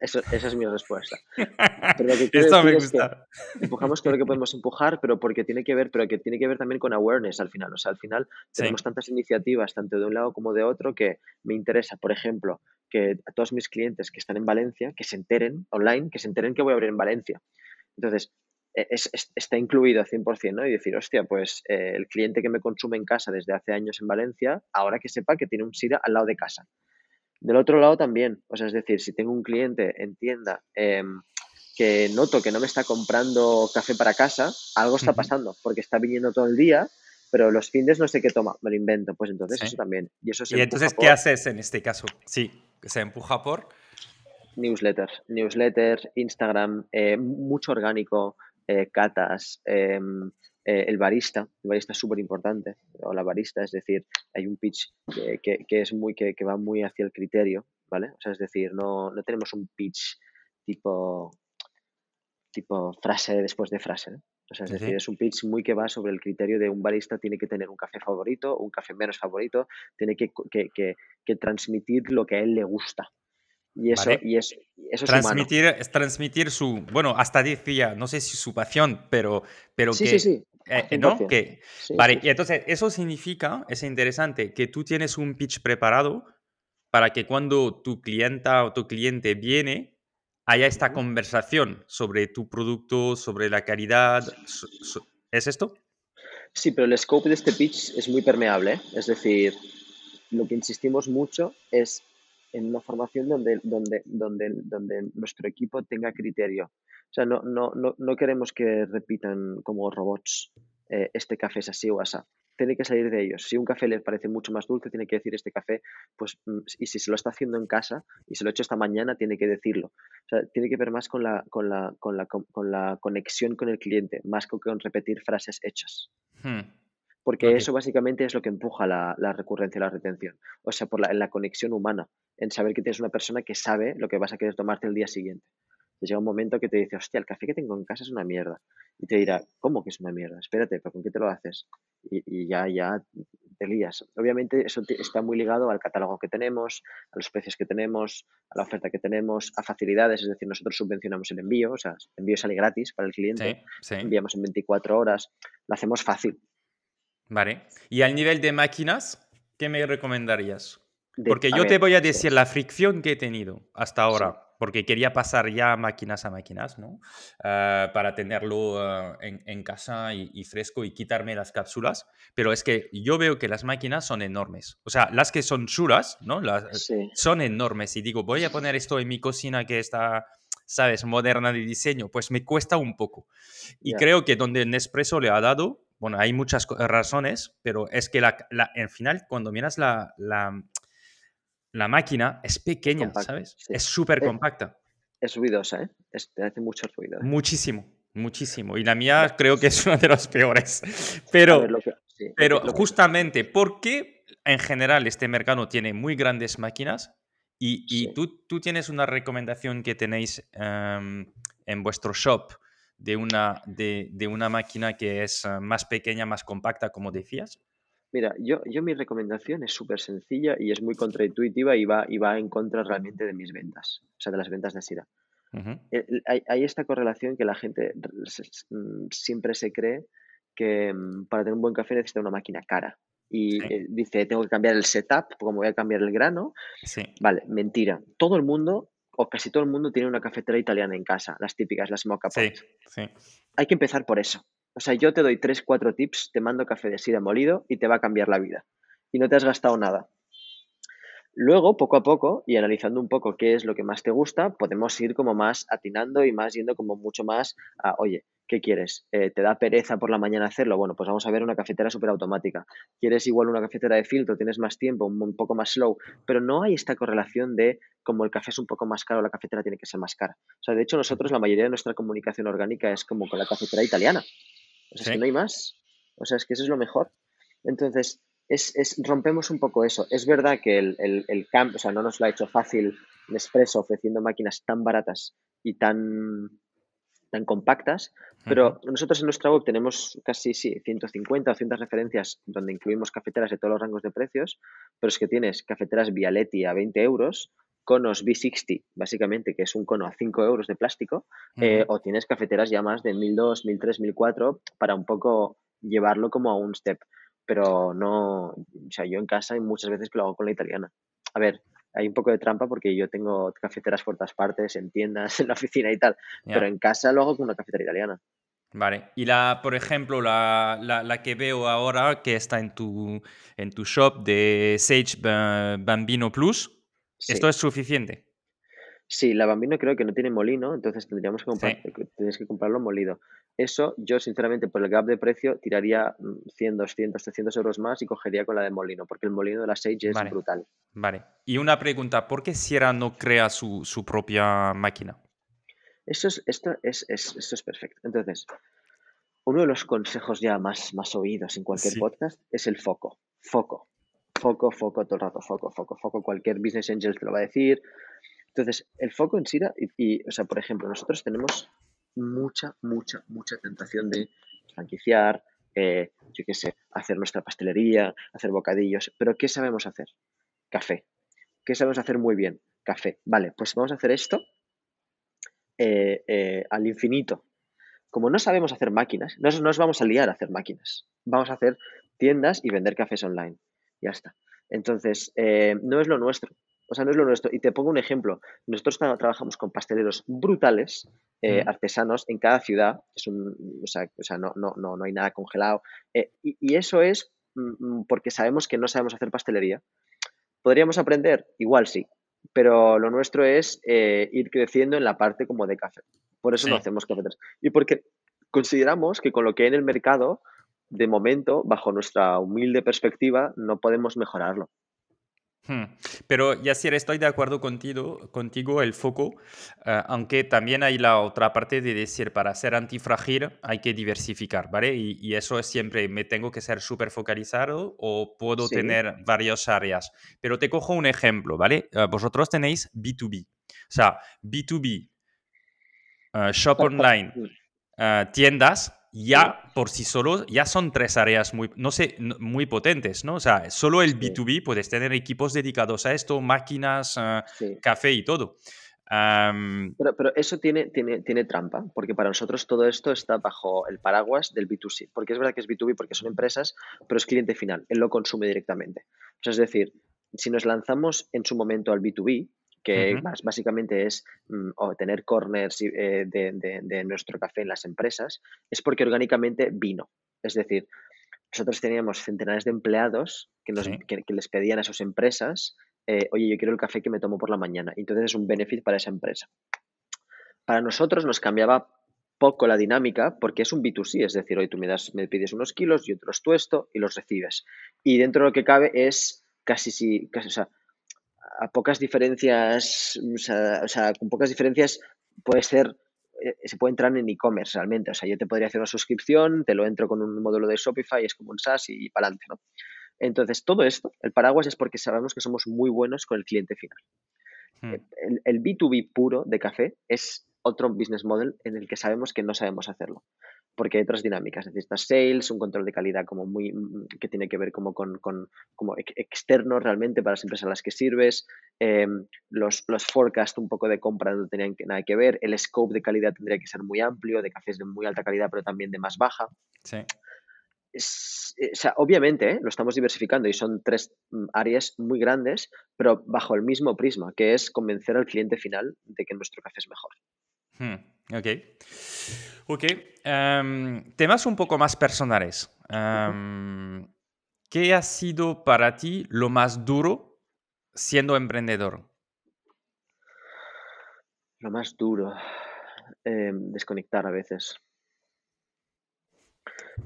S2: Esa es mi respuesta.
S1: Pero me gusta.
S2: empujamos todo lo que podemos empujar, pero porque tiene que ver, pero que tiene que ver también con awareness al final. O sea, al final tenemos tantas iniciativas, tanto de un lado como de otro, que me interesa, por ejemplo, que a todos mis clientes que están en Valencia, que se enteren online, que se enteren que voy a abrir en Valencia. Entonces, e, está incluido 100%, ¿no? Y decir, hostia, pues eh, el cliente que me consume en casa desde hace años en Valencia, ahora que sepa que tiene un SIRA al lado de casa. Del otro lado también, o sea, es decir, si tengo un cliente en tienda em, que noto que no me está comprando café para casa, algo está pasando, porque está viniendo todo el día, pero los fines no sé qué toma, me lo invento, pues entonces eso también.
S1: Y, eso ¿Y entonces qué haces en este caso? Sí, se empuja por
S2: newsletters, newsletters, Instagram, eh, mucho orgánico, eh, catas, em, eh, el barista, el barista es súper importante, o la barista, es decir, hay un pitch que, es muy, que, va muy hacia el criterio, ¿vale? O sea, es decir, no, no tenemos un pitch tipo, tipo frase después de frase. O sea, es decir, es un pitch muy que va sobre el criterio de un barista tiene que tener un café favorito, un café menos favorito, tiene que, que, transmitir lo que a él le gusta. Y eso, y eso, es
S1: transmitir, es transmitir su, bueno, hasta decía, no sé si su pasión, pero, pero
S2: sí,
S1: que,
S2: sí, sí.
S1: Eh, ¿no? Que, vale, y entonces eso significa, es interesante, que tú tienes un pitch preparado para que cuando tu clienta o tu cliente viene, haya esta conversación sobre tu producto, sobre la calidad. ¿Es esto?
S2: Sí, pero el scope de este pitch es muy permeable. ¿eh? Es decir, lo que insistimos mucho es en una formación donde, donde, donde, donde nuestro equipo tenga criterio. O sea, no, no, no, no queremos que repitan como robots eh, este café es así o así tiene que salir de ellos. Si un café les parece mucho más dulce, tiene que decir este café, pues, mm, y si se lo está haciendo en casa y se lo ha hecho esta mañana, tiene que decirlo. O sea, tiene que ver más con la, con la, con la, con la conexión con el cliente, más que con repetir frases hechas. Hmm. Porque eso básicamente es lo que empuja la, la recurrencia y la retención. O sea, por la, en la conexión humana, en saber que tienes una persona que sabe lo que vas a querer tomarte el día siguiente llega un momento que te dice, hostia, el café que tengo en casa es una mierda. Y te dirá, ¿cómo que es una mierda? Espérate, ¿pero con qué te lo haces? Y, ya, ya te lías. Obviamente eso está muy ligado al catálogo que tenemos, a los precios que tenemos, a la oferta que tenemos, a facilidades, es decir, nosotros subvencionamos el envío, o sea, el envío sale gratis para el cliente, enviamos en 24 horas, lo hacemos fácil.
S1: Vale. Y al nivel de máquinas, ¿qué me recomendarías? Porque yo te voy a decir la fricción que he tenido hasta ahora porque quería pasar ya máquinas a máquinas, ¿no? Ah, para tenerlo ah, en, casa y, fresco y quitarme las cápsulas. Pero es que yo veo que las máquinas son enormes. O sea, las que son chulas, ¿no? Las, Son enormes. Y digo, voy a poner esto en mi cocina que está, ¿sabes? Moderna de diseño. Pues me cuesta un poco. Y creo que donde Nespresso le ha dado, bueno, hay muchas razones, pero es que la, al final, cuando miras la la máquina es pequeña, ¿sabes? Es súper compacta.
S2: Es ruidosa, ¿eh? te hace mucho ruido. ¿eh?
S1: Muchísimo, muchísimo. Y la mía creo que es una de las peores. Pero, pero justamente, ¿por qué en general este mercado tiene muy grandes máquinas? Y, tú, tú, tienes una recomendación que tenéis em, en vuestro shop de una, de, de una máquina que es eh, más pequeña, más compacta, como decías.
S2: Mira, yo, yo mi recomendación es súper sencilla y es muy contraintuitiva y va, y va en contra realmente de mis ventas, o sea, de las ventas de SIDA. hay, esta correlación que la gente mm, siempre se cree que mm, para tener un buen café necesita una máquina cara. Y eh, dice, tengo que cambiar el setup, como voy a cambiar el grano. Vale, mentira. Todo el mundo, o casi todo el mundo, tiene una cafetera italiana en casa, las típicas, las mocha pot. Hay que empezar por eso. O sea, yo te doy tres, cuatro tips, te mando café de sida molido y te va a cambiar la vida. Y no te has gastado nada. Luego, poco a poco, y analizando un poco qué es lo que más te gusta, podemos ir como más atinando y más yendo como mucho más a, oye, ¿qué quieres? Eh, ¿Te da pereza por la mañana hacerlo? Bueno, pues vamos a ver una cafetera súper automática. ¿Quieres igual una cafetera de filtro? ¿Tienes más tiempo? Un, poco más slow. Pero no hay esta correlación de como el café es un poco más caro, la cafetera tiene que ser más cara. O sea, de hecho, nosotros la mayoría de nuestra comunicación orgánica es como con la cafetera italiana. O sea, es que no hay más. O sea, es que eso es lo mejor. Entonces, es, es rompemos un poco eso. Es verdad que el, el, el camp, o sea, no nos lo ha hecho fácil Nespresso ofreciendo máquinas tan baratas y tan, tan compactas, pero nosotros en nuestra web tenemos casi sí, 150 o 100 referencias donde incluimos cafeteras de todos los rangos de precios, pero es que tienes cafeteras Vialetti a 20 euros, conos V60, básicamente, que es un cono a 5 euros de plástico, eh, o tienes cafeteras ya más de 1002, 1003, 1004 para un poco llevarlo como a un step. Pero no, o sea, yo en casa hay muchas veces que lo hago con la italiana. A ver, hay un poco de trampa porque yo tengo cafeteras por todas partes, en tiendas, en la oficina y tal, pero en casa lo hago con una cafetera italiana.
S1: Vale. Y la, por ejemplo, la, la, que veo ahora que está en tu, en tu shop de Sage Bambino Plus, ¿Esto es suficiente?
S2: Sí, la Bambino creo que no tiene molino, entonces tendríamos que comprar, tienes que comprarlo molido. Eso yo sinceramente por el gap de precio tiraría 100, 200, 300 euros más y cogería con la de molino, porque el molino de la Sage es brutal.
S1: Vale. Y una pregunta, ¿por qué Sierra no crea su, propia máquina?
S2: Eso es, esto, es, esto es perfecto. Entonces, uno de los consejos ya más, más oídos en cualquier podcast es el foco. Foco foco, foco, todo el rato, foco, foco, foco. Cualquier business angel te lo va a decir. Entonces, el foco en Sira, y, o sea, por ejemplo, nosotros tenemos mucha, mucha, mucha tentación de franquiciar, eh, yo qué sé, hacer nuestra pastelería, hacer bocadillos, pero ¿qué sabemos hacer? Café. ¿Qué sabemos hacer muy bien? Café. Vale, pues vamos a hacer esto eh, eh, al infinito. Como no sabemos hacer máquinas, no nos vamos a liar a hacer máquinas. Vamos a hacer tiendas y vender cafés online. Ya está. Entonces, no es lo nuestro. O sea, no es lo nuestro. Y te pongo un ejemplo. Nosotros trabajamos con pasteleros brutales, eh, artesanos, en cada ciudad. Es un, o sea, o sea no, no, no, no, hay nada congelado. Eh, y, eso es mm, mm, porque sabemos que no sabemos hacer pastelería. ¿Podríamos aprender? Igual sí. Pero lo nuestro es eh, ir creciendo en la parte como de café. Por eso no hacemos cafeteras. Y porque consideramos que con lo que hay en el mercado, de momento, bajo nuestra humilde perspectiva, no podemos mejorarlo.
S1: Hmm. Pero Yacir, estoy de acuerdo contigo, contigo el foco, eh, aunque también hay la otra parte de decir, para ser antifrágil hay que diversificar, ¿vale? Y, eso es siempre, me tengo que ser súper focalizado o puedo tener varias áreas. Pero te cojo un ejemplo, ¿vale? Eh, vosotros tenéis B2B, o sea, B2B, eh, shop online, tiendas, ya por sí solo, ya son tres áreas muy, no sé, muy potentes, ¿no? O sea, solo el B2B puedes tener equipos dedicados a esto, máquinas, ah, café y todo.
S2: pero, pero, eso tiene, tiene, tiene trampa, porque para nosotros todo esto está bajo el paraguas del B2C, porque es verdad que es B2B porque son empresas, pero es cliente final, él lo consume directamente. O sea, es decir, si nos lanzamos en su momento al B2B, que básicamente es mm, tener corners eh, de, nuestro café en las empresas, es porque orgánicamente vino. Es decir, nosotros teníamos centenares de empleados que, nos, les pedían a sus empresas, eh, oye, yo quiero el café que me tomo por la mañana. Entonces es un benefit para esa empresa. Para nosotros nos cambiaba poco la dinámica porque es un B2C, es decir, hoy tú me, das, me pides unos kilos, yo te los tuesto y los recibes. Y dentro de lo que cabe es casi si, casi, o sea, a pocas diferencias, o sea, con pocas diferencias puede ser, eh, se puede entrar en e-commerce realmente. O sea, yo te podría hacer una suscripción, te lo entro con un módulo de Shopify, es como un SaaS y, para adelante, ¿no? Entonces, todo esto, el paraguas es porque sabemos que somos muy buenos con el cliente final. Hmm. El, el, B2B puro de café es otro business model en el que sabemos que no sabemos hacerlo porque hay otras dinámicas. Necesitas sales, un control de calidad como muy mm, que tiene que ver como con, como externo realmente para las empresas a las que sirves, em, los, los forecasts un poco de compra no tenían nada que ver, el scope de calidad tendría que ser muy amplio, de cafés de muy alta calidad pero también de más baja. Sí. Eh, o sea, obviamente ¿eh? lo estamos diversificando y son tres mm, áreas muy grandes, pero bajo el mismo prisma, que es convencer al cliente final de que nuestro café es mejor.
S1: Hmm, ok. Ok. Em, temas un poco más personales. Em, ¿Qué ha sido para ti lo más duro siendo emprendedor?
S2: Lo más duro, em, desconectar a veces.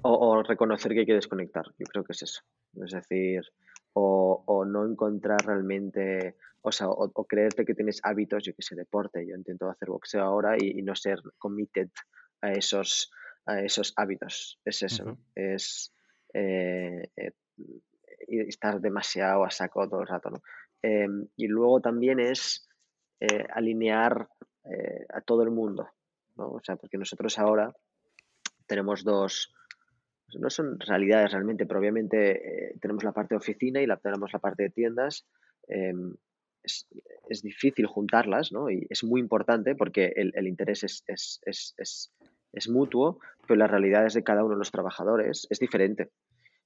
S2: O, reconocer que hay que desconectar, yo creo que es eso. Es decir, o, no encontrar realmente, o sea, o, creerte que tienes hábitos, yo que sé, deporte. Yo intento hacer boxeo ahora y, y no ser committed a esos, a esos hábitos. Es eso, es eh, eh, estar demasiado a saco todo el rato. ¿no? Em, y luego también es eh, alinear a todo el mundo, ¿no? O sea, porque nosotros ahora tenemos dos, no son realidades realmente, pero obviamente tenemos la parte de oficina y la, tenemos la parte de tiendas. Em, es, es, difícil juntarlas, ¿no? Y es muy importante porque el, el interés es, es, es mutuo, pero las realidades de cada uno de los trabajadores es diferente.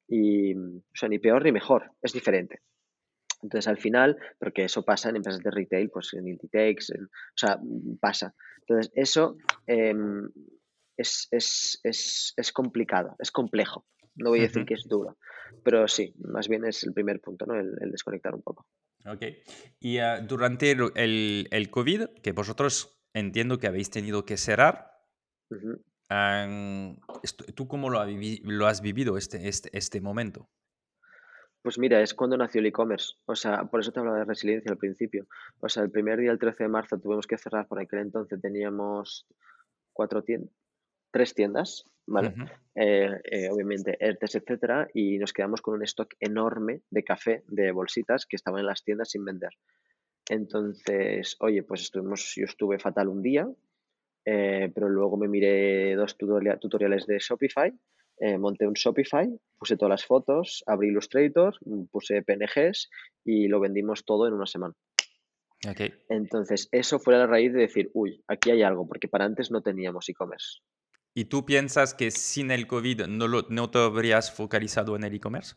S2: Y, o sea, ni peor ni mejor, es diferente. Entonces, al final, porque eso pasa en empresas de retail, pues en Inditex, o sea, pasa. Entonces, eso em, es, es, es, es, complicado, es complejo. No voy a decir que es duro, pero sí, más bien es el primer punto, ¿no? El, desconectar un poco.
S1: Ok. Y ah, durante el, el, COVID, que vosotros entiendo que habéis tenido que cerrar, ¿Tú cómo lo, lo, has vivido este, este, este momento?
S2: Pues mira, es cuando nació el e-commerce. O sea, por eso te hablaba de resiliencia al principio. O sea, el primer día, el 13 de marzo, tuvimos que cerrar. Por aquel entonces teníamos cuatro tiendas, tres tiendas, ¿vale? Eh, eh, obviamente, ERTES, etcétera, y nos quedamos con un stock enorme de café, de bolsitas que estaban en las tiendas sin vender. Entonces, oye, pues estuvimos, yo estuve fatal un día, eh, pero luego me miré dos tutoriales de Shopify, monté un Shopify, puse todas las fotos, abrí Illustrator, puse PNGs y lo vendimos todo en una semana. Entonces, eso fue la raíz de decir, uy, aquí hay algo, porque para antes no teníamos e-commerce.
S1: ¿Y tú piensas que sin el COVID no, no te habrías focalizado en el e-commerce?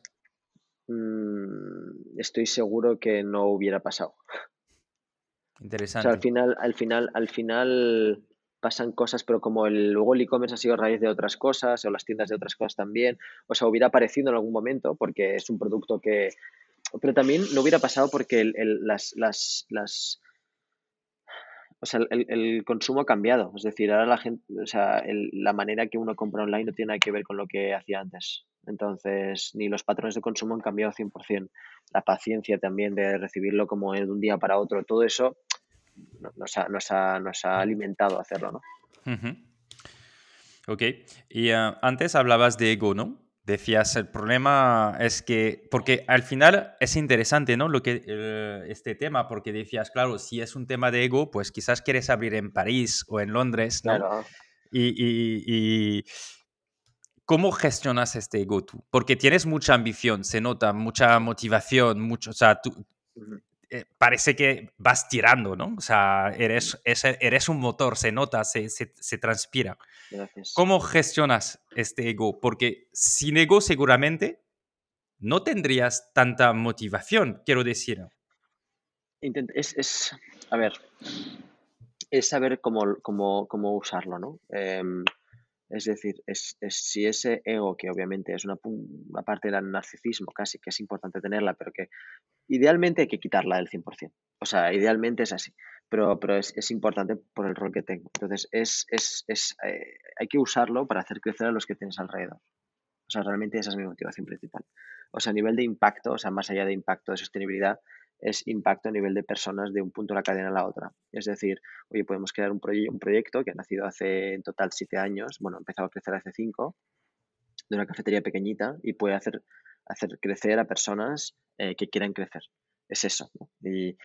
S2: Mm, estoy seguro que no hubiera pasado.
S1: Interesante.
S2: al final, al final, al final pasan cosas, pero como el, luego el e-commerce ha sido a raíz de otras cosas, o las tiendas de otras cosas también, o sea, hubiera aparecido en algún momento, porque es un producto que... Pero también no hubiera pasado porque el, las, las, las o sea, el, consumo ha cambiado. Es decir, ahora la gente, o sea, la manera que uno compra online no tiene nada que ver con lo que hacía antes. Entonces, ni los patrones de consumo han cambiado 100%. La paciencia también de recibirlo como de un día para otro, todo eso nos ha, nos ha, ha alimentado a hacerlo, ¿no?
S1: Ok. Y ah, antes hablabas de ego, ¿no? Decías, el problema es que, porque al final es interesante, ¿no? Lo que, eh, este tema, porque decías, claro, si es un tema de ego, pues quizás quieres abrir en París o en Londres, ¿no? Claro. Y, ¿cómo gestionas este ego tú? Porque tienes mucha ambición, se nota, mucha motivación, mucho, o sea, tú, eh, parece que vas tirando, ¿no? O sea, eres, eres un motor, se nota, se, se, transpira. ¿Cómo gestionas este ego? Porque sin ego seguramente no tendrías tanta motivación, quiero decir.
S2: Es, es a ver, es saber cómo, cómo, cómo usarlo, ¿no? Em, es decir, es, si ese ego, que obviamente es una, parte del narcisismo casi, que es importante tenerla, pero que idealmente hay que quitarla del 100%. O sea, idealmente es así, pero, pero es, importante por el rol que tengo. Entonces, es, es, es eh, hay que usarlo para hacer crecer a los que tienes alrededor. O sea, realmente esa es mi motivación principal. O sea, a nivel de impacto, o sea, más allá de impacto de sostenibilidad, es impacto a nivel de personas de un punto de la cadena a la otra. Es decir, oye, podemos crear un, un proyecto que ha nacido hace en total siete años, bueno, ha empezado a crecer hace cinco, de una cafetería pequeñita y puede hacer, hacer crecer a personas eh, que quieran crecer. Es eso. Y,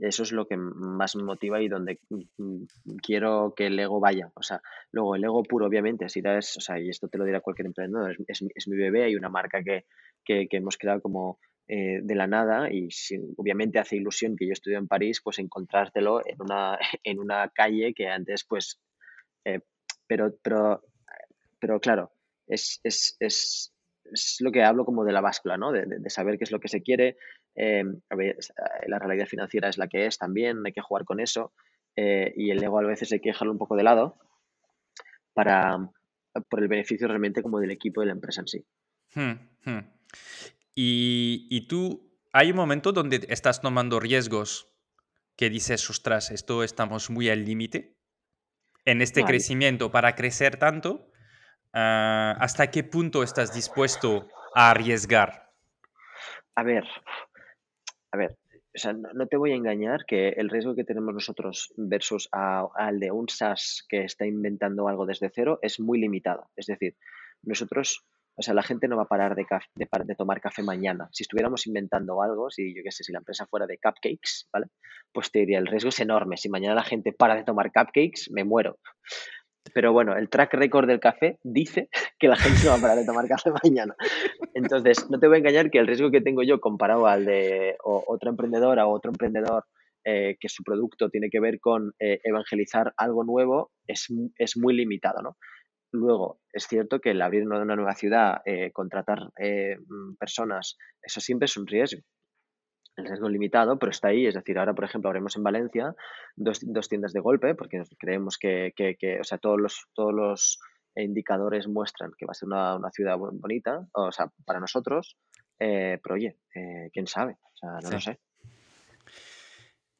S2: eso es lo que más me motiva y donde quiero que el ego vaya. O sea, luego el ego puro, obviamente, si es, o sea, y esto te lo dirá cualquier emprendedor, es, es, mi bebé, hay una marca que, que, que hemos creado como eh, de la nada y obviamente hace ilusión que yo estudio en París, pues encontrártelo en una, en una calle que antes pues... Eh, pero, pero, pero claro, es, es, es, es, lo que hablo como de la báscula, ¿no? De, de, saber qué es lo que se quiere. Eh, la realidad financiera es la que es también, hay que jugar con eso. y el ego a veces hay que dejarlo un poco de lado para, por el beneficio realmente como del equipo de la empresa en sí.
S1: Hmm, hmm. Y, tú, hay un momento donde estás tomando riesgos que dices, ostras, esto estamos muy al límite en este crecimiento para crecer tanto. Ah, ¿Hasta qué punto estás dispuesto a arriesgar?
S2: A ver, a ver, o sea, no, te voy a engañar que el riesgo que tenemos nosotros versus al de un SaaS que está inventando algo desde cero es muy limitado. Es decir, nosotros o sea, la gente no va a parar de, tomar café mañana. Si estuviéramos inventando algo, si yo qué sé, si la empresa fuera de cupcakes, ¿vale? Pues te diría, el riesgo es enorme. Si mañana la gente para de tomar cupcakes, me muero. Pero bueno, el track record del café dice que la gente no va a parar de tomar café mañana. Entonces, no te voy a engañar que el riesgo que tengo yo comparado al de otra emprendedora o otro emprendedor eh, que su producto tiene que ver con eh, evangelizar algo nuevo es, es muy limitado, ¿no? Luego, es cierto que el abrir una, nueva ciudad, eh, contratar eh, mm, personas, eso siempre es un riesgo. El riesgo limitado, pero está ahí. Es decir, ahora, por ejemplo, abrimos en Valencia dos, tiendas de golpe, porque creemos que, o sea, todos los, todos los indicadores muestran que va a ser una, ciudad bonita, o sea, para nosotros. Eh, pero oye, quién sabe, o sea, no lo sé.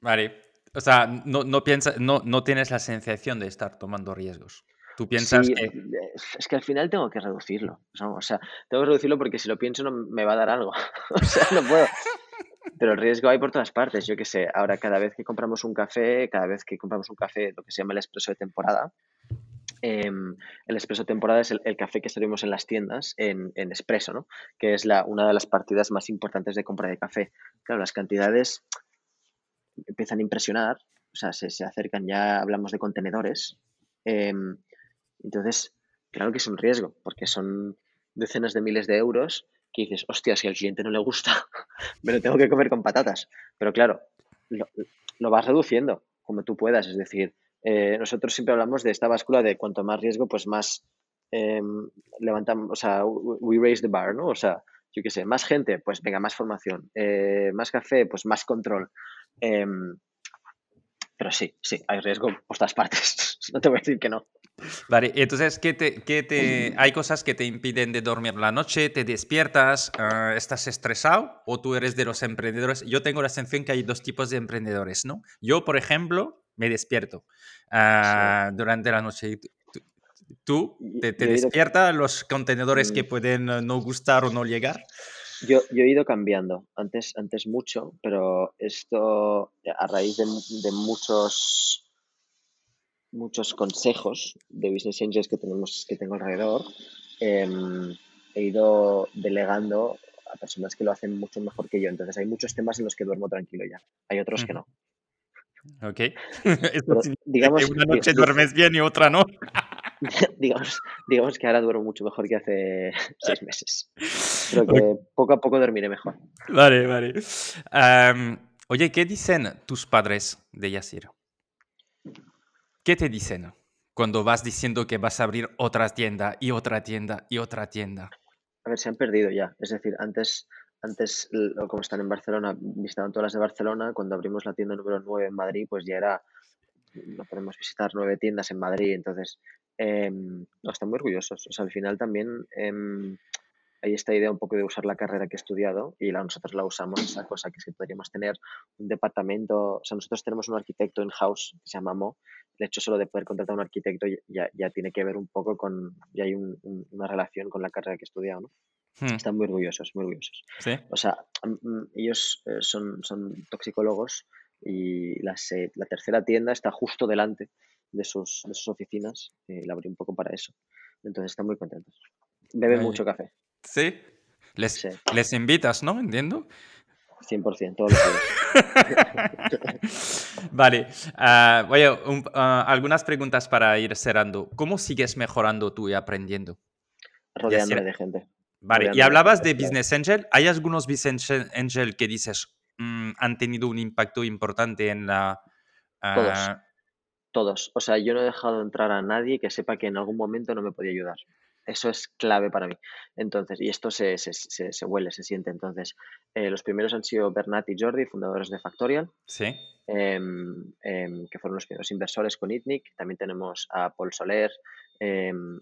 S1: Vale. O sea, no, no, no, no tienes la sensación de estar tomando riesgos. Tú piensas que...
S2: Es que al final tengo que reducirlo. O sea, tengo que reducirlo porque si lo pienso no me va a dar algo. o sea, no puedo. Pero el riesgo hay por todas partes. Yo qué sé, ahora cada vez que compramos un café, cada vez que compramos un café, lo que se llama el expreso de temporada, em, el expreso de temporada es el, café que servimos en las tiendas en, en expreso, ¿no? Que es la, una de las partidas más importantes de compra de café. Claro, las cantidades empiezan a impresionar, o sea, se, se acercan, ya hablamos de contenedores. em, entonces, claro que es un riesgo, porque son decenas de miles de euros que dices, hostia, si al cliente no le gusta, me lo tengo que comer con patatas. Pero claro, lo, vas reduciendo como tú puedas. Es decir, eh, nosotros siempre hablamos de esta báscula de cuanto más riesgo, pues más em, levantamos, o sea, we raise the bar, ¿no? O sea, yo qué sé, más gente, pues venga, más formación. Eh, más café, pues más control. Pero sí, sí, hay riesgo por todas partes. no te voy a decir que no.
S1: Vale, entonces, ¿qué te, qué te, ¿hay cosas que te impiden de dormir la noche? ¿Te despiertas? ah, ¿Estás estresado? ¿O tú eres de los emprendedores? Yo tengo la sensación que hay dos tipos de emprendedores, ¿no? Yo, por ejemplo, me despierto ah, durante la noche. ¿Y tú- tú- ¿Tú
S2: Yo-
S1: te, te despiertas los contenedores que
S2: Mm.
S1: pueden no gustar o no llegar?
S2: Yo, yo he ido cambiando, antes, antes mucho, pero esto a raíz de, de muchos, muchos consejos de business angels que tenemos, que tengo alrededor, em, he ido delegando a personas que lo hacen mucho mejor que yo. Entonces hay muchos temas en los que duermo tranquilo ya. Hay otros que no.
S1: Ok.
S2: Pero digamos,
S1: que una noche duermes bien y otra no.
S2: digamos, digamos que ahora duermo mucho mejor que hace seis meses. Creo que poco a poco dormiré mejor.
S1: Vale, vale. Oye, ¿qué dicen tus padres de Yasir? ¿Qué te dicen cuando vas diciendo que vas a abrir otra tienda y otra tienda y otra tienda?
S2: A ver, se han perdido ya. Es decir, antes, antes como están en Barcelona, visitaban todas las de Barcelona. Cuando abrimos la tienda número 9 en Madrid, pues ya era, no podemos visitar nueve tiendas en Madrid. Entonces, no, están muy orgullosos. O sea, al final también em, hay esta idea un poco de usar la carrera que he estudiado y la, nosotros la usamos, esa cosa que es que podríamos tener un departamento, o sea, nosotros tenemos un arquitecto in-house que se llama Mo. El hecho solo de poder contratar a un arquitecto ya, ya tiene que ver un poco con, ya hay un- un- una relación con la carrera que he estudiado, ¿no?
S1: Hmm,
S2: Están muy orgullosos, muy orgullosos.
S1: ¿Sí?
S2: O sea, mm, mm, ellos eh, son, son toxicólogos y la, la tercera tienda está justo delante de sus, de sus oficinas y la abrí un poco para eso. Entonces están muy contentos. Beben
S1: Ay.
S2: mucho café,
S1: ¿Sí? Les,
S2: Sí.
S1: les invitas, ¿no? Entiendo.
S2: 100%, todos los días.
S1: vale. ah, oye, un- ah, algunas preguntas para ir cerrando. ¿Cómo sigues mejorando tú y aprendiendo?
S2: Rodeándome de gente.
S1: Vale, y
S2: Rodeándome
S1: hablabas de. Business Angel. ¿Hay algunos Business Angel que dices mm, han tenido un impacto importante en la...
S2: Todos. Todos. O sea, yo no he dejado entrar a nadie que sepa que en algún momento no me podía ayudar. Eso es clave para mí. Entonces, y esto se, se, se, se huele, se siente. Entonces, eh, los primeros han sido Bernat y Jordi, fundadores de Factorial.
S1: sí.
S2: em, em, que fueron los primeros inversores con ITNIC. También tenemos a Paul Soler em,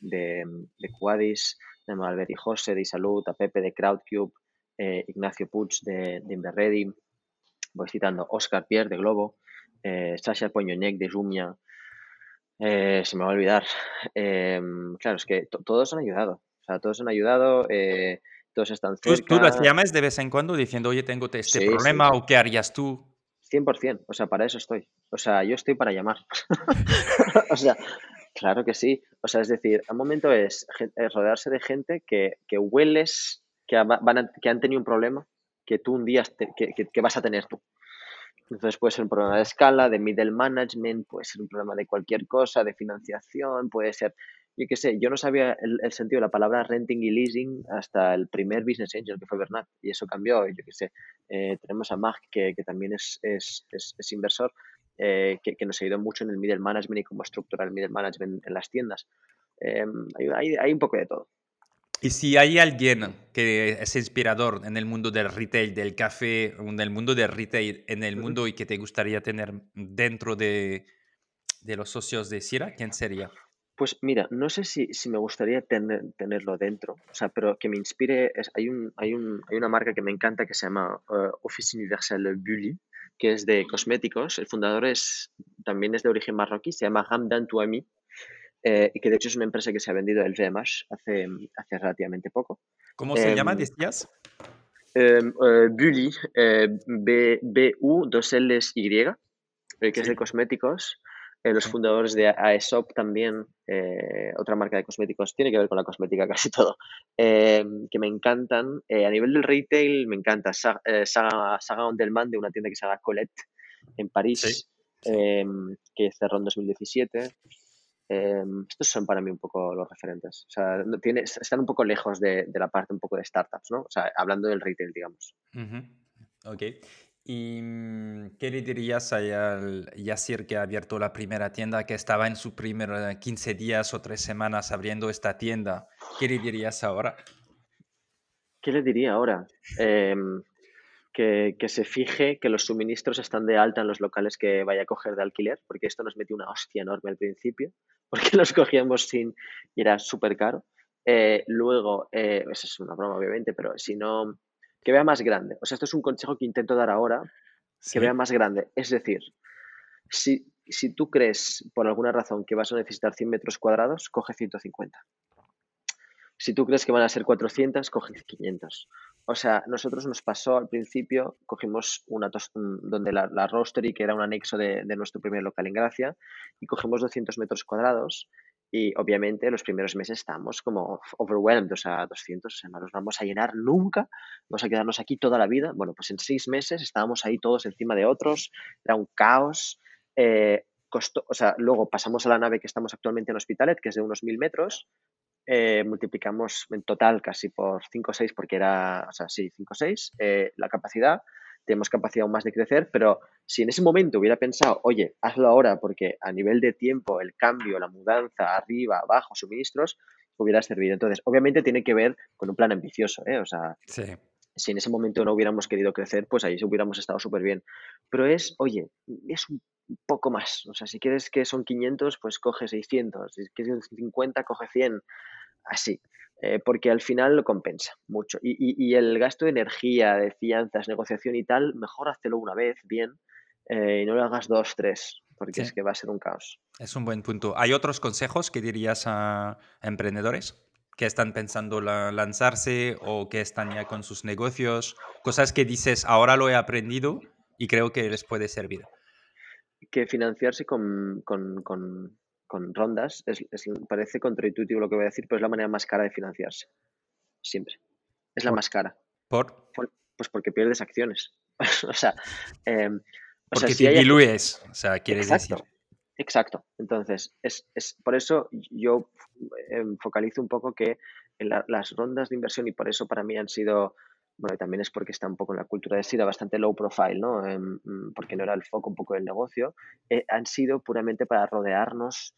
S2: de, de Cuadis, tenemos a Albert y José de Isalud, a Pepe de Crowdcube, eh, Ignacio Puig de, de Inverready, voy citando Oscar Pierre de Globo, eh, Sasha Poñoñek de Jumia, eh, se me va a olvidar. Em, claro, es que to- todos han ayudado. O sea, todos han ayudado, eh, todos están
S1: ¿Tú,
S2: cerca.
S1: tú las llamas de vez en cuando diciendo, oye, tengo este
S2: Sí,
S1: problema
S2: sí.
S1: o qué harías tú?
S2: 100%, o sea, para eso estoy. O sea, yo estoy para llamar. o sea, claro que sí. O sea, es decir, un momento es rodearse de gente que, que hueles que, van a- que han tenido un problema que tú un día te- que- que vas a tener tú. Entonces puede ser un problema de escala, de middle management, puede ser un problema de cualquier cosa, de financiación, puede ser, yo qué sé, yo no sabía el, el sentido de la palabra renting y leasing hasta el primer business angel que fue Bernat y eso cambió, yo qué sé, eh, tenemos a Mark que, que también es, es, es- es inversor, eh, que, que nos ayudó mucho en el middle management y cómo estructurar el middle management en las tiendas. Eh, hay- hay un poco de todo.
S1: Y si hay alguien que es inspirador en el mundo del retail, del café, en el mundo del retail, en el mundo y que te gustaría tener dentro de, de los socios de Sira, ¿quién sería?
S2: Pues mira, no sé si, si me gustaría tener, tenerlo dentro, o sea, pero que me inspire, es, hay, un, hay, un, hay una marca que me encanta que se llama eh, Office Universal Bully, que es de cosméticos. El fundador es, también es de origen marroquí, se llama Hamdan Touami, eh, y que de hecho es una empresa que se ha vendido el VMH hace, hace relativamente poco.
S1: ¿Cómo se llama,
S2: Em,
S1: decías?
S2: Eh, eh, Bully, eh, B, B-U, dos L's Y, eh, que es de cosméticos. Eh, los fundadores de Aesop también, eh, otra marca de cosméticos, tiene que ver con la cosmética casi todo, eh, que me encantan. a nivel del retail, me encanta Saga, Saga, de una tienda que se llama Colette en París, que cerró en 2017. Estos son para mí un poco los referentes. O sea, tiene, están un poco lejos de, la parte un poco de startups, ¿no? O sea, hablando del retail, digamos.
S1: Ok. ¿Y mm, qué le dirías a Yacir que ha abierto la primera tienda, que estaba en su primer 15 eh, días o tres semanas abriendo esta tienda? ¿Qué le dirías ahora?
S2: ¿Qué le diría ahora? Em, que, se fije que los suministros están de alta en los locales que vaya a coger de alquiler, porque esto nos metió una hostia enorme al principio, porque los cogíamos sin y era súper caro. Eh, luego, eh, eso es una broma obviamente, pero si no, que vea más grande. O sea, esto es un consejo que intento dar ahora, que vea más grande. Es decir, si, si tú crees por alguna razón que vas a necesitar 100 metros cuadrados, coge 150. Si tú crees que van a ser 400, coge 500. O sea, nosotros nos pasó al principio, cogimos una donde la, la roastery, que era un anexo de, nuestro primer local en Gracia, y cogimos 200 metros cuadrados y obviamente los primeros meses estamos como overwhelmed, o sea, 200, o no nos vamos a llenar nunca, vamos a quedarnos aquí toda la vida. Bueno, pues en seis meses estábamos ahí todos encima de otros, era un caos. Eh, o sea, luego pasamos a la nave que estamos actualmente en Hospitalet, que es de unos mil metros, eh, multiplicamos en total casi por 5 o 6, porque era, o sea, sí, 5 o 6, eh, la capacidad tenemos capacidad aún más de crecer, pero si en ese momento hubiera pensado, oye, hazlo ahora porque a nivel de tiempo, el cambio, la mudanza, arriba, abajo, suministros, hubiera servido. Entonces, obviamente tiene que ver con un plan ambicioso, ¿eh? O sea, si en ese momento no hubiéramos querido crecer, pues ahí hubiéramos estado súper bien. Pero es, oye, es un poco más. O sea, si quieres que son 500, pues coge 600. Si quieres 50, coge 100. Así. Eh, porque al final lo compensa mucho. Y, el gasto de energía, de fianzas, negociación y tal, mejor hazlo una vez, bien, eh, y no lo hagas dos, tres, porque es que va a ser un caos.
S1: Es un buen punto. ¿Hay otros consejos que dirías a, emprendedores que están pensando lanzarse o que están ya con sus negocios? Cosas que dices, ahora lo he aprendido y creo que les puede servir.
S2: Que financiarse con con rondas, es, parece contraintuitivo lo que voy a decir, pero es la manera más cara de financiarse. Siempre. Es la más cara.
S1: ¿Por?
S2: pues porque pierdes acciones. o sea, em,
S1: porque si te diluyes, o sea, quieres
S2: exacto,
S1: decir.
S2: Exacto. Entonces, es, es, por eso yo em, focalizo un poco que en las rondas de inversión, y por eso para mí han sido bueno, y también es porque está un poco en la cultura de SIDA bastante low profile, ¿no? Mm, porque no era el foco un poco del negocio, eh, han sido puramente para rodearnos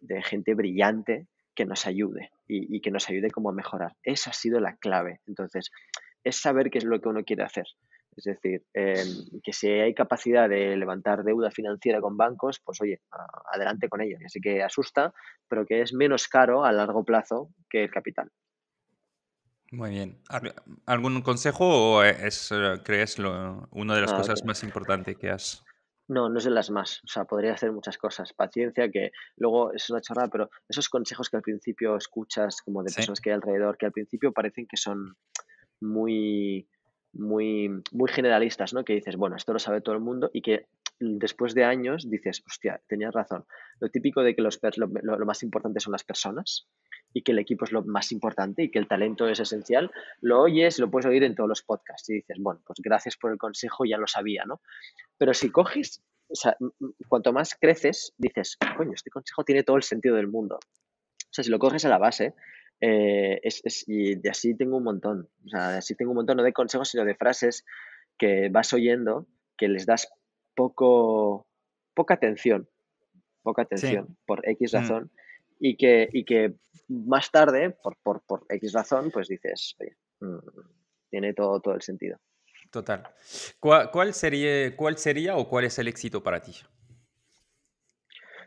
S2: de gente brillante que nos ayude y, que nos ayude como a mejorar. Esa ha sido la clave. Entonces, es saber qué es lo que uno quiere hacer. Es decir, em, que si hay capacidad de levantar deuda financiera con bancos, pues oye, adelante con ello. Así que asusta, pero que es menos caro a largo plazo que el capital.
S1: Muy bien. ¿Algún consejo o es, eh, crees, lo, una de las cosas más importantes que has...
S2: No, no es de las más. O sea, podría hacer muchas cosas. Paciencia, que luego es una chorrada, pero esos consejos que al principio escuchas como de personas que hay alrededor, que al principio parecen que son muy, muy, muy generalistas, ¿no? Que dices, bueno, esto lo sabe todo el mundo y que después de años dices, hostia, tenías razón. Lo típico de que los, lo, lo más importante son las personas y que el equipo es lo más importante y que el talento es esencial, lo oyes, lo puedes oír en todos los podcasts y dices, bueno, pues gracias por el consejo, ya lo sabía, ¿no? Pero si coges, o sea, cuanto más creces, dices, coño, este consejo tiene todo el sentido del mundo. O sea, si lo coges a la base, eh, es, y de así tengo un montón, o sea, de así tengo un montón, no de consejos, sino de frases que vas oyendo, que les das poco, poca atención, poca atención, por X mm. razón, y que, y que más tarde, por, por, por X razón, pues dices, oye, mm, tiene todo, todo el sentido.
S1: Total. ¿Cuál, sería, ¿Cuál sería o cuál es el éxito para ti?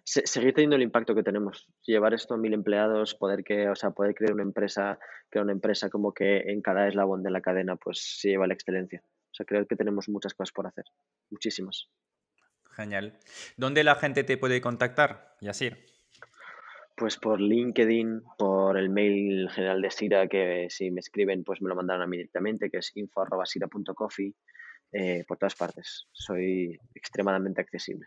S2: seguir teniendo el impacto que tenemos, llevar esto a mil empleados, poder que, o sea, poder crear una empresa, crear una empresa como que en cada eslabón de la cadena, pues se lleva la excelencia. O sea, creo que tenemos muchas cosas por hacer, muchísimas.
S1: Genial. ¿Dónde la gente te puede contactar, Yasir?
S2: Pues por LinkedIn, por el mail general de Sira, que si me escriben, pues me lo mandan a mí directamente, que es info.sira.coffee, eh, por todas partes. Soy extremadamente accesible.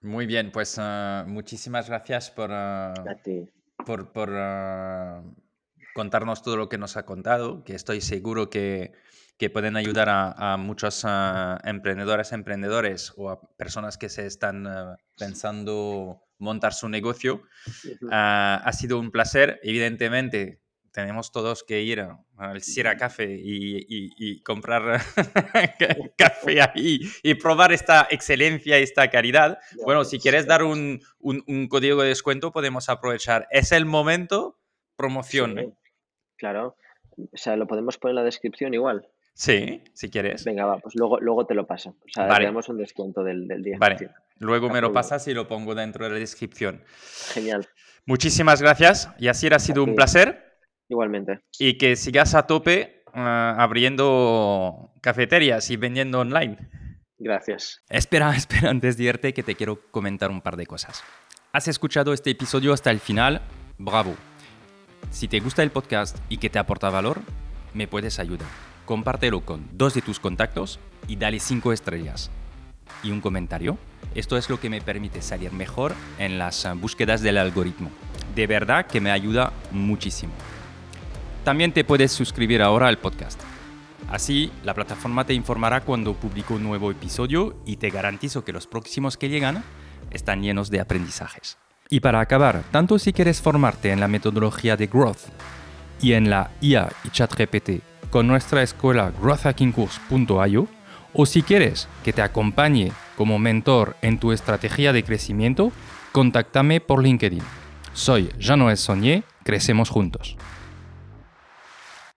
S1: Muy bien, pues ah, muchísimas gracias por,
S2: A ti.
S1: por, por, ah, contarnos todo lo que nos ha contado, que estoy seguro que, que pueden ayudar a, a muchos ah, emprendedores, emprendedores o a personas que se están ah, pensando montar su negocio. Ah, ha sido un placer, evidentemente. Tenemos todos que ir a- al Sierra Café y, y- y comprar ca- café ahí y probar esta excelencia, esta calidad. Bueno, si quieres dar un, un- un código de descuento, podemos aprovechar. Es el momento, promoción. ¿eh?
S2: Claro. O sea, lo podemos poner en la descripción igual.
S1: Sí, si quieres.
S2: Venga, va, pues luego, luego te lo paso. O sea,
S1: Vale.
S2: le damos un descuento del, del día.
S1: Vale. Luego me lo
S2: bien.
S1: pasas y lo pongo dentro de la descripción.
S2: Genial.
S1: Muchísimas gracias. Y así ha sido un placer.
S2: Igualmente.
S1: Y que sigas a tope ah, abriendo cafeterías y vendiendo online.
S2: Gracias.
S1: Espera, espera, antes de irte que te quiero comentar un par de cosas. ¿Has escuchado este episodio hasta el final? Bravo. Si te gusta el podcast y que te aporta valor, me puedes ayudar. Compártelo con dos de tus contactos y dale cinco estrellas. Y un comentario. Esto es lo que me permite salir mejor en las eh, búsquedas del algoritmo. De verdad que me ayuda muchísimo. También te puedes suscribir ahora al podcast. Así, la plataforma te informará cuando publico un nuevo episodio y te garantizo que los próximos que llegan están llenos de aprendizajes. Y para acabar, tanto si quieres formarte en la metodología de Growth y en la IA y ChatGPT con nuestra escuela growthhackingcourse.io, o si quieres que te acompañe como mentor en tu estrategia de crecimiento, contáctame por LinkedIn. Soy Jean-Noël Saunier, crecemos juntos.